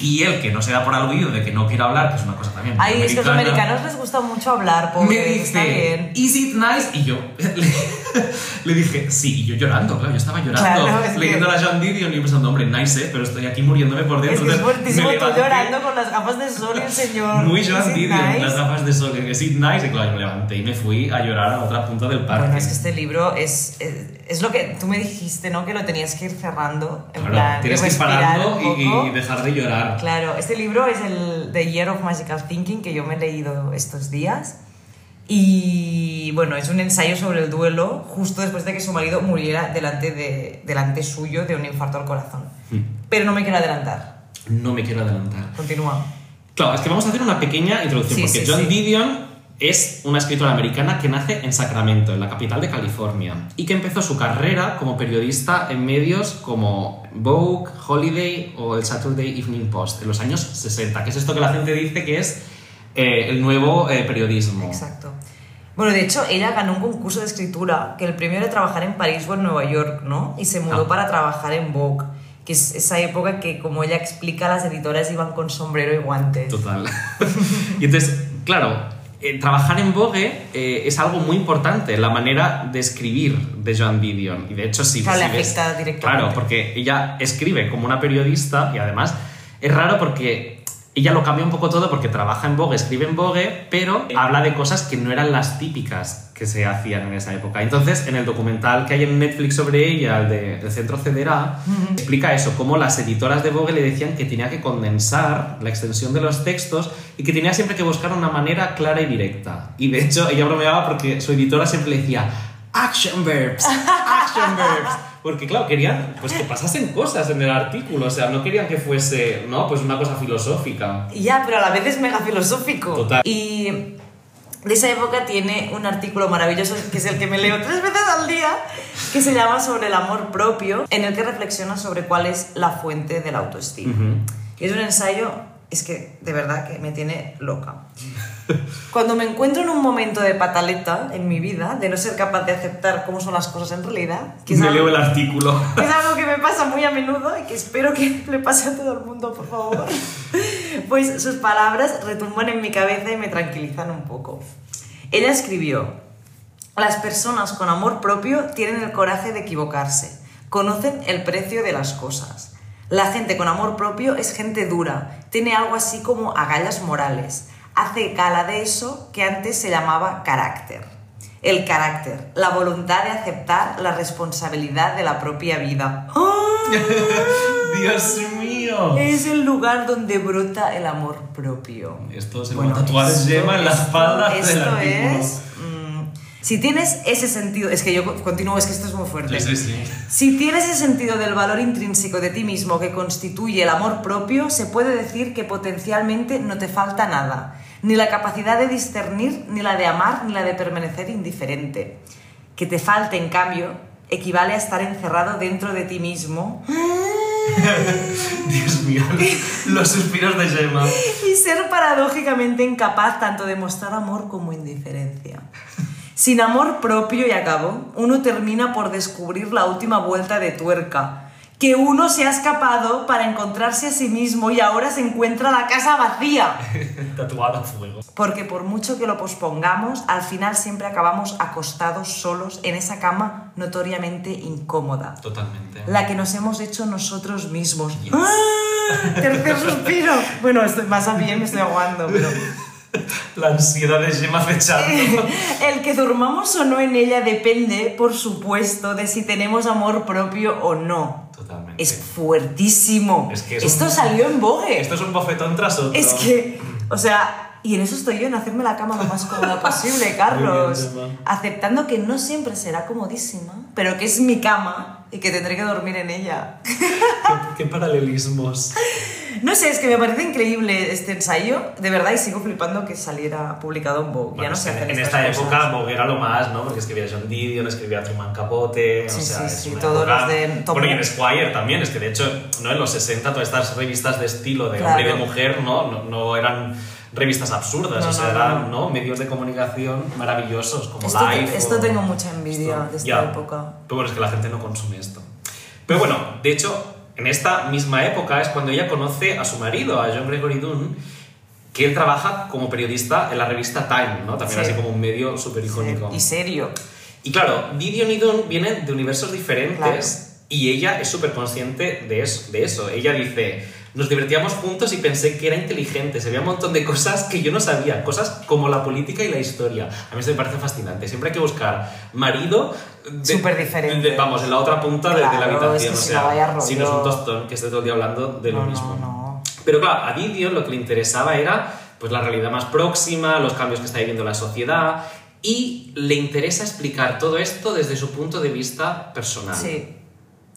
y él, que no se da por aludido de que no quiero hablar, que es una cosa también. Ay, es que a los americanos les gusta mucho hablar, pobre, me está dice, bien. ¿Is it nice? Y yo le, dije, sí, y yo llorando, claro, yo estaba llorando, Claro, es que- leyendo a John Didion y pensando, hombre, nice, eh, pero estoy aquí muriéndome por Es dentro. que es fuertísimo tú llorando con las gafas de sol el señor. Muy ¿Is John Didion, nice? las gafas de sol, que it nice, y claro, yo me levanté y me fui a llorar a la otra punta del parque. Bueno, es que este libro es, es, es lo que tú me dijiste, ¿no? Que lo tenías que ir cerrando. En Claro, plan, tienes que ir parando y, y dejar de llorar. Claro, este libro es el The Year of Magical Thinking que yo me he leído estos días. Y bueno, es un ensayo sobre el duelo justo después de que su marido muriera delante, de, delante suyo de un infarto al corazón. Mm. Pero no me quiero adelantar. No me quiero adelantar. Continúa. Claro, es que vamos a hacer una pequeña introducción, Sí, porque sí, John sí. Didion es una escritora americana que nace en Sacramento, en la capital de California, y que empezó su carrera como periodista en medios como Vogue, Holiday o el Saturday Evening Post en los años 60, que es esto que la gente dice que es eh, el nuevo eh, periodismo. Exacto. Bueno, de hecho, ella ganó un concurso de escritura que el premio era trabajar en París o en Nueva York, ¿no? Y se mudó Ah. para trabajar en Vogue, que es esa época que, como ella explica, las editoras iban con sombrero y guantes. Total. y entonces, claro, eh, trabajar en Vogue eh, es algo muy importante, la manera de escribir de Joan Didion. Y de hecho, sí. Claro, si ves- directamente. Claro, porque ella escribe como una periodista y además es raro porque ella lo cambia un poco todo porque trabaja en Vogue, escribe en Vogue, pero habla de cosas que no eran las típicas que se hacían en esa época. Entonces, en el documental que hay en Netflix sobre ella, el de el Centro CDRA, explica eso, cómo las editoras de Vogue le decían que tenía que condensar la extensión de los textos y que tenía siempre que buscar una manera clara y directa. Y de hecho, ella bromeaba porque su editora siempre le decía action verbs, action verbs. Porque claro, querían pues, que pasasen cosas en el artículo, o sea, no querían que fuese, ¿no? Pues una cosa filosófica. Ya, pero a la vez es mega filosófico. Total. Y de esa época tiene un artículo maravilloso, que es el que me leo tres veces al día, que se llama Sobre el amor propio, en el que reflexiona sobre cuál es la fuente de la autoestima. Ujú. Y es un ensayo, es que de verdad que me tiene loca. Cuando me encuentro en un momento de pataleta en mi vida, de no ser capaz de aceptar cómo son las cosas en realidad, que es, Me leo el artículo. es algo que me pasa muy a menudo y que espero que le pase a todo el mundo, por favor, pues sus palabras retumban en mi cabeza y me tranquilizan un poco. Ella escribió, las personas con amor propio tienen el coraje de equivocarse, conocen el precio de las cosas. La gente con amor propio es gente dura, tiene algo así como agallas morales, hace gala de eso que antes se llamaba carácter. El carácter, la voluntad de aceptar la responsabilidad de la propia vida. ¡Ah! Dios mío. Es el lugar donde brota el amor propio. Esto se Bueno, va a tatuar esto- Gemma en la esto- espalda del Esto es. Si tienes ese sentido. Es que yo continúo, es que esto es muy fuerte. Sí, sí, sí. Si tienes ese sentido del valor intrínseco de ti mismo que constituye el amor propio, se puede decir que potencialmente no te falta nada. Ni la capacidad de discernir, ni la de amar, ni la de permanecer indiferente. Que te falte, en cambio, equivale a estar encerrado dentro de ti mismo Dios mío, los suspiros de Gemma. y ser paradójicamente incapaz tanto de mostrar amor como indiferencia. Sin amor propio y a cabo, uno termina por descubrir la última vuelta de tuerca, que uno se ha escapado para encontrarse a sí mismo y ahora se encuentra la casa vacía. Tatuado a fuego. Porque por mucho que lo pospongamos, al final siempre acabamos acostados solos en esa cama notoriamente incómoda. Totalmente. La que nos hemos hecho nosotros mismos. Yes. ¡Ah! Tercer suspiro. Bueno, estoy más a bien, me estoy aguando, pero... La ansiedad de Gemma acechando. El que durmamos o no en ella depende, por supuesto, de si tenemos amor propio o no. Totalmente. Es fuertísimo. Es que es Esto un- salió en Vogue. Esto es un bofetón tras otro. Es que, o sea, y en eso estoy yo, en hacerme la cama lo más cómoda posible, Carlos. Bien. Aceptando que no siempre será comodísima, pero que es mi cama y que tendré que dormir en ella. ¿Qué, qué paralelismos. No sé, es que me parece increíble este ensayo, de verdad, y sigo flipando que saliera publicado en Vogue. ya Bueno, no se que hacen en estas esta cosas. época Vogue era lo más, ¿no? Porque escribía John Didion, escribía Truman Capote, Sí, o sea, sí, sí, todos época- los de Tom Bueno, y en. Squire también, es que de hecho, ¿no? En los 60 todas estas revistas de estilo de Claro. hombre y de mujer, ¿no? No, no eran revistas absurdas, No, o sea, no, eran no. medios de comunicación maravillosos como Esto, Life. esto o- tengo mucha envidia esto- de esta ya. época. Pero bueno, es que la gente no consume esto. Pero bueno, de hecho, en esta misma época es cuando ella conoce a su marido, a John Gregory Dunn, que él trabaja como periodista en la revista Time, ¿no? También Sí. así como un medio súper icónico. Y serio. Y claro, Didion y Dunn vienen de universos diferentes y ella es súper consciente de eso, de eso. Ella dice, nos divertíamos juntos y pensé que era inteligente, sabía un montón de cosas que yo no sabía, cosas como la política y la historia. A mí esto me parece fascinante. Siempre hay que buscar marido... Súper diferente. de- vamos, en la otra punta de- de, la Claro, habitación. es que o si sea, no vaya rollo. si no es un tostón que esté todo el día hablando de lo no, mismo. No, no. Pero claro, a Didion lo que le interesaba era pues, la realidad más próxima, los cambios que está viviendo la sociedad y le interesa explicar todo esto desde su punto de vista personal. Sí,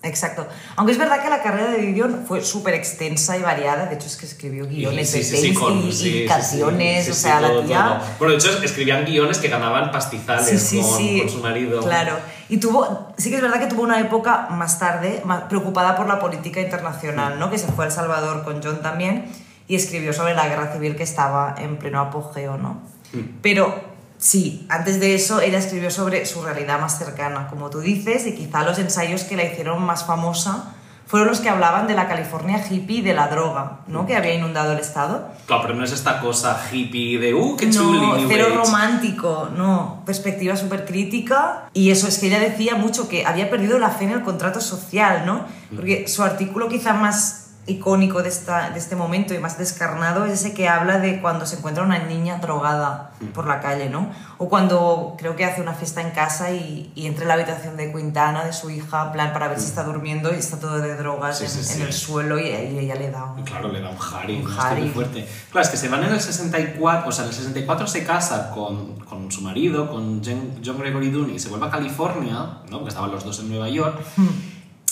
exacto. Aunque es verdad que la carrera de Didion fue súper extensa y variada. De hecho, es que escribió guiones sí, de sí, y, sí, y sí, canciones. o sea, todo, la tía. todo. Bueno, de hecho, escribían guiones que ganaban pastizales con, sí. con su marido. Claro. Y tuvo, sí que es verdad que tuvo una época más tarde más preocupada por la política internacional, ¿no? Que se fue a El Salvador con John también y escribió sobre la guerra civil que estaba en pleno apogeo, ¿no? Mm. Pero sí, antes de eso ella escribió sobre su realidad más cercana, como tú dices, y quizá los ensayos que la hicieron más famosa fueron los que hablaban de la California hippie y de la droga, ¿no? Que había inundado el estado. Claro, pero no es esta cosa hippie de, uh, qué chuli, No, cero Age". romántico, no. Perspectiva súper crítica. Y eso es que ella decía mucho que había perdido la fe en el contrato social, ¿no? Porque su artículo quizá más icónico de, esta, de este momento y más descarnado es ese que habla de cuando se encuentra una niña drogada por la calle, ¿no? O cuando creo que hace una fiesta en casa y, y entra en la habitación de Quintana, de su hija, plan para ver si está durmiendo y está todo de drogas Sí, en, sí, sí. en el suelo y, y ella le da un... Claro, le da un Harry, Un muy fuerte. Claro, es que se van en el 64, o sea, en el 64 se casa con, con su marido, con John, John Gregory Dunn, y se vuelve a California, ¿no? Porque estaban los dos en Nueva York.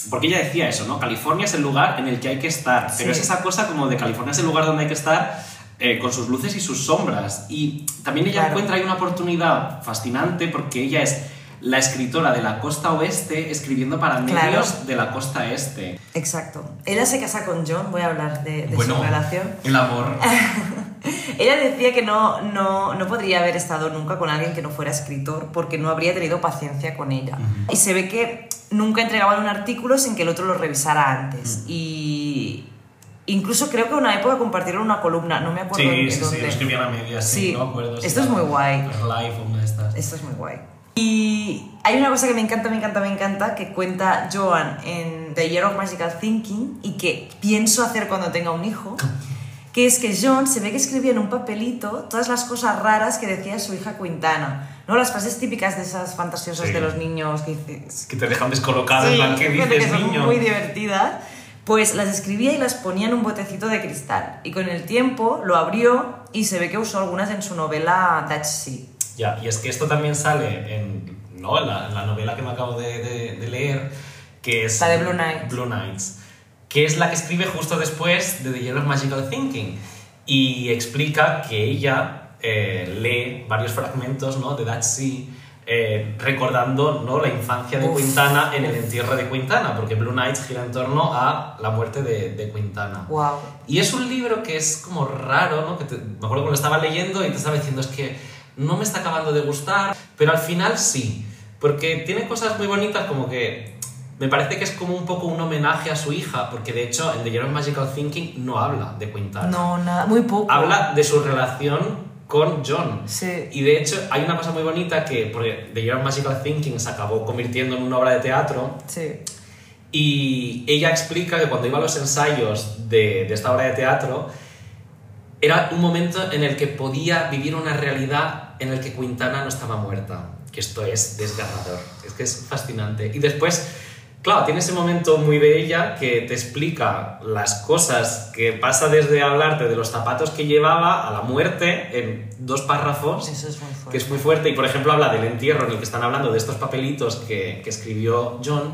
Porque ella decía eso, ¿no? California es el lugar en el que hay que estar. Pero Sí. es esa cosa como de California es el lugar donde hay que estar eh, con sus luces y sus sombras. Y también ella Claro. encuentra ahí una oportunidad fascinante porque ella es la escritora de la costa oeste escribiendo para medios Claro. de la costa este. Exacto. Ella se casa con John, voy a hablar de, de bueno, su relación. el amor. Ella decía que no, no, no podría haber estado nunca con alguien que no fuera escritor porque no habría tenido paciencia con ella. Y se ve que nunca entregaban un artículo sin que el otro lo revisara antes. Y incluso creo que en una época compartieron una columna, no me acuerdo Sí, de sí, sí, lo escribían a medias, sí, Sí, no me acuerdo. esto es muy guay. Live una de estas. Esto es muy guay. Y hay una cosa que me encanta, me encanta, me encanta, que cuenta Joan en The Year of Magical Thinking y que pienso hacer cuando tenga un hijo, que es que John se ve que escribía en un papelito todas las cosas raras que decía su hija Quintana. ¿No? Las frases típicas de esas fantasiosas Sí. de los niños que dices... Que te dejan descolocado, en Sí, plan, ¿qué dices, que son niño? muy divertidas. Pues las escribía y las ponía en un botecito de cristal. Y con el tiempo lo abrió y se ve que usó algunas en su novela That's Sea. Ya, y es que esto también sale en, ¿no? en, la, en la novela que me acabo de, de- de leer, que es... La de Blue Nights. Blue Nights, que es la que escribe justo después de The Year of Magical Thinking. Y explica que ella eh, lee varios fragmentos ¿no? de That Sea, eh, recordando ¿no? la infancia de Uf, Quintana en el entierro de Quintana, porque Blue Nights gira en torno a la muerte de, de Quintana. Wow. Y es un libro que es como raro, ¿no? Que te- me acuerdo que lo estaba leyendo y te estaba diciendo, es que no me está acabando de gustar, pero al final sí, porque tiene cosas muy bonitas como que me parece que es como un poco un homenaje a su hija, porque de hecho en The Year of Magical Thinking no habla de Quintana. No, nada, muy poco. Habla de su relación con John. Sí. Y de hecho hay una cosa muy bonita que, porque The Year of Magical Thinking se acabó convirtiendo en una obra de teatro, Sí. y ella explica que cuando iba a los ensayos de, de esta obra de teatro, era un momento en el que podía vivir una realidad en el que Quintana no estaba muerta. Que esto es desgarrador, es que es fascinante. Y después, claro, tiene ese momento muy de ella que te explica las cosas que pasa desde hablarte de los zapatos que llevaba a la muerte en dos párrafos Eso es muy fuerte. que es muy fuerte. Y por ejemplo, habla del entierro en el que están hablando de estos papelitos que, que escribió John.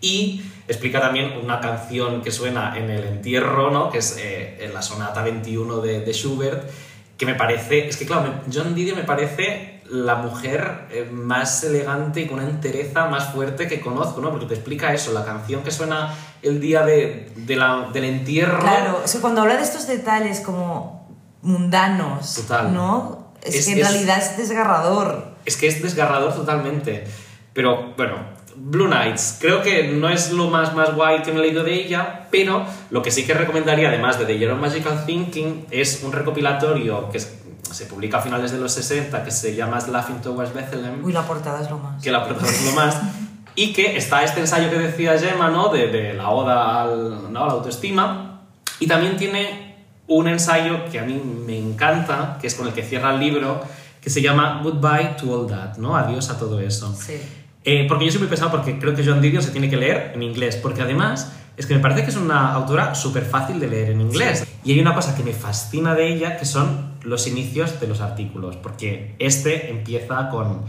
Y explica también una canción que suena en el entierro, ¿no? que es eh, la sonata 21 de, de Schubert, que me parece. Es que, claro, John Didier me parece la mujer eh, más elegante y con una entereza más fuerte que conozco, ¿no? Porque te explica eso, la canción que suena el día de, de la- del entierro. Claro, cuando habla de estos detalles como mundanos, Total. ¿no? Es, Es- que en es- realidad es desgarrador. Es que es desgarrador totalmente. Pero bueno, Blue Knights, creo que no es lo más, más guay que me he leído de ella, pero lo que sí que recomendaría, además de The Year of Magical Thinking, es un recopilatorio que es- se publica a finales de los 60 que se llama Laughing Towards Bethlehem, Uy, la portada es lo más. que la protagonista lo más, y que está este ensayo que decía Gemma, ¿no? De, de la oda al, ¿no? a la autoestima, y también tiene un ensayo que a mí me encanta, que es con el que cierra el libro, que se llama Goodbye to All That, ¿no? Adiós a todo eso. Sí. Eh, porque yo soy muy pesado porque creo que Joan Didion se tiene que leer en inglés, porque además es que me parece que es una autora súper fácil de leer en inglés. Y hay una cosa que me fascina de ella, que son los inicios de los artículos, porque este empieza con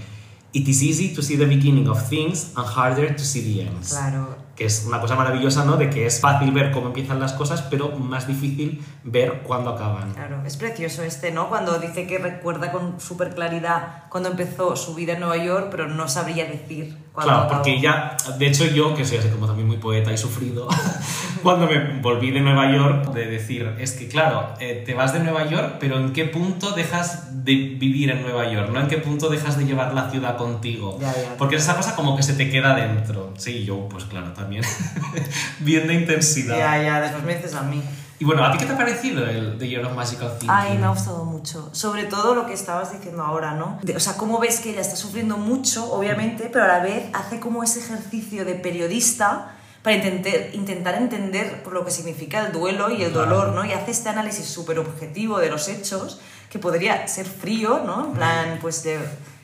It is easy to see the beginning of things and harder to see the ends. Claro. Que es una cosa maravillosa, ¿no? De que es fácil ver cómo empiezan las cosas, pero más difícil ver cuándo acaban. Claro, es precioso este, ¿no? Cuando dice que recuerda con súper claridad cuando empezó su vida en Nueva York, pero no sabría decir Claro, porque ya, de hecho yo, que soy así como también muy poeta y sufrido, cuando me volví de Nueva York, de decir, es que claro, eh, te vas de Nueva York, pero ¿en qué punto dejas de vivir en Nueva York? ¿No? ¿En qué punto dejas de llevar la ciudad contigo? Ya, ya. Porque es esa cosa como que se te queda dentro. Sí, yo pues claro, también. Bien de intensidad. Ya, ya, después me dices a mí. Y bueno, ¿a ti qué te ha parecido el The Year of Magical Thinking? Ay, me ha gustado mucho. Sobre todo lo que estabas diciendo ahora, ¿no? De- o sea, cómo ves que ella está sufriendo mucho, obviamente, pero a la vez hace como ese ejercicio de periodista para intentar, intentar entender por lo que significa el duelo y el Claro. dolor, ¿no? Y hace este análisis súper objetivo de los hechos, que podría ser frío, ¿no? En plan, pues de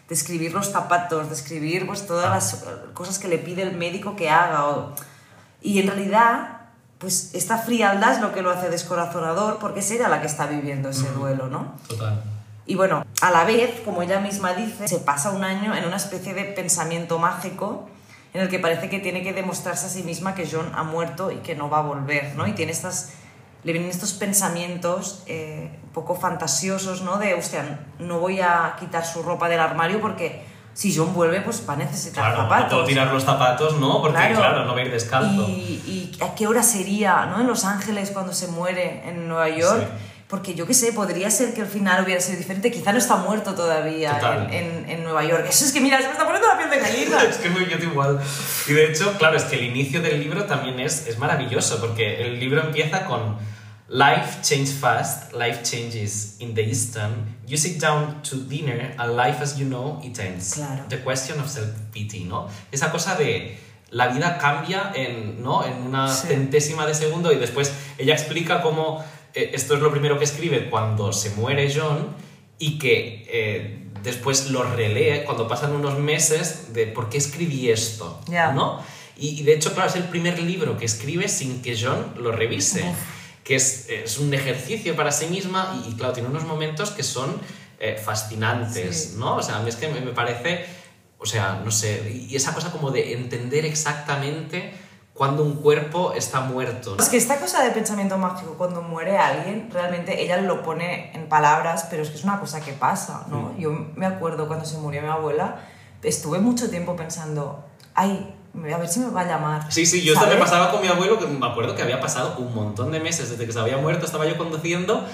describir los zapatos, describir pues todas las cosas que le pide el médico que haga. o- Y en realidad, pues esta frialdad es lo que lo hace descorazonador porque es ella la que está viviendo ese duelo, ¿no? Total. Y bueno, a la vez, como ella misma dice, se pasa un año en una especie de pensamiento mágico en el que parece que tiene que demostrarse a sí misma que John ha muerto y que no va a volver, ¿no? Y tiene estas, le vienen estos pensamientos eh, un poco fantasiosos, ¿no? De, hostia, no voy a quitar su ropa del armario porque si John vuelve, pues va a necesitar Claro, no zapatos. puedo tirar los zapatos, ¿no? Porque claro, no va a ir descalzo. Y, y a qué hora sería, ¿no? En Los Ángeles cuando se muere en Nueva York. Sí. Porque yo qué sé, podría ser que el final hubiera sido diferente. Quizá no está muerto todavía en, en- en Nueva York. Eso es que, mira, se me está poniendo la piel de gallina. es que es muy yo igual. Y de hecho, claro, es que el inicio del libro también es, es maravilloso, porque el libro empieza con Life changes fast, life changes in the instant. You sit down to dinner and life as you know it ends. Claro. The question of self-pity, ¿no? Esa cosa de la vida cambia en, ¿no? en una Sí. centésima de segundo y después ella explica cómo eh, esto es lo primero que escribe cuando se muere John y que eh, después lo relee cuando pasan unos meses de por qué escribí esto, Ya. ¿no? Y, y de hecho, claro, es el primer libro que escribe sin que John lo revise, Uf. Que es, es un ejercicio para sí misma y, y, claro, tiene unos momentos que son eh, fascinantes, Sí. ¿no? O sea, a mí es que me, me parece, o sea, no sé, y esa cosa como de entender exactamente cuando un cuerpo está muerto. ¿no? Es que esta cosa de pensamiento mágico, cuando muere alguien, realmente ella lo pone en palabras, pero es que es una cosa que pasa, ¿no? Mm. Yo me acuerdo cuando se murió mi abuela, estuve mucho tiempo pensando, ay, a ver si me va a llamar. Sí, sí, yo esto me pasaba con mi abuelo, que me acuerdo que había pasado un montón de meses desde que se había muerto, estaba yo conduciendo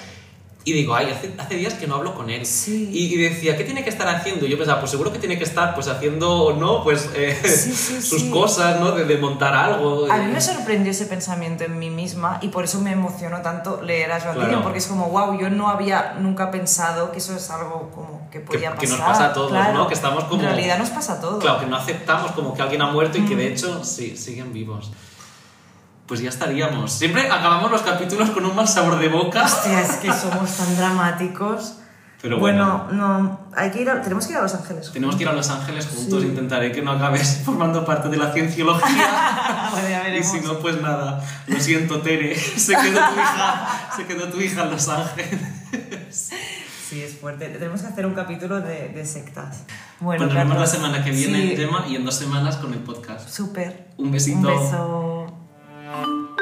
Y digo, ay, hace, hace días que no hablo con él. Sí. Y, y decía, ¿qué tiene que estar haciendo? Y yo pensaba, pues seguro que tiene que estar pues haciendo, ¿no? Pues eh, Sí, sí, sus cosas, ¿no? De, de montar algo. A mí me sorprendió ese pensamiento en mí misma y por eso me emocionó tanto leer a Joaquín, Claro. porque es como, wow, yo no había nunca pensado que eso es algo como que podía que pasar. nos pasa a todos, Claro. ¿no? Que estamos como- En realidad nos pasa a todos. Claro, que no aceptamos como que alguien ha muerto y que Mm. de hecho sí, siguen vivos. Pues ya estaríamos. Siempre acabamos los capítulos con un mal sabor de boca. Hostia, es que somos tan dramáticos. Pero bueno. no, hay que ir a- tenemos que ir a Los Ángeles. Tenemos que ir a Los Ángeles juntos, Sí. intentaré que no acabes formando parte de la cienciología. Bueno, ya y si no, pues nada. Lo siento, Tere. Se quedó tu hija, se quedó tu hija en Los Ángeles. Sí, es fuerte. Tenemos que hacer un capítulo de, de sectas. Bueno, nos vemos la semana que viene, sí, tema, y en dos semanas con el podcast. Súper. Un besito. Un beso. Thank you.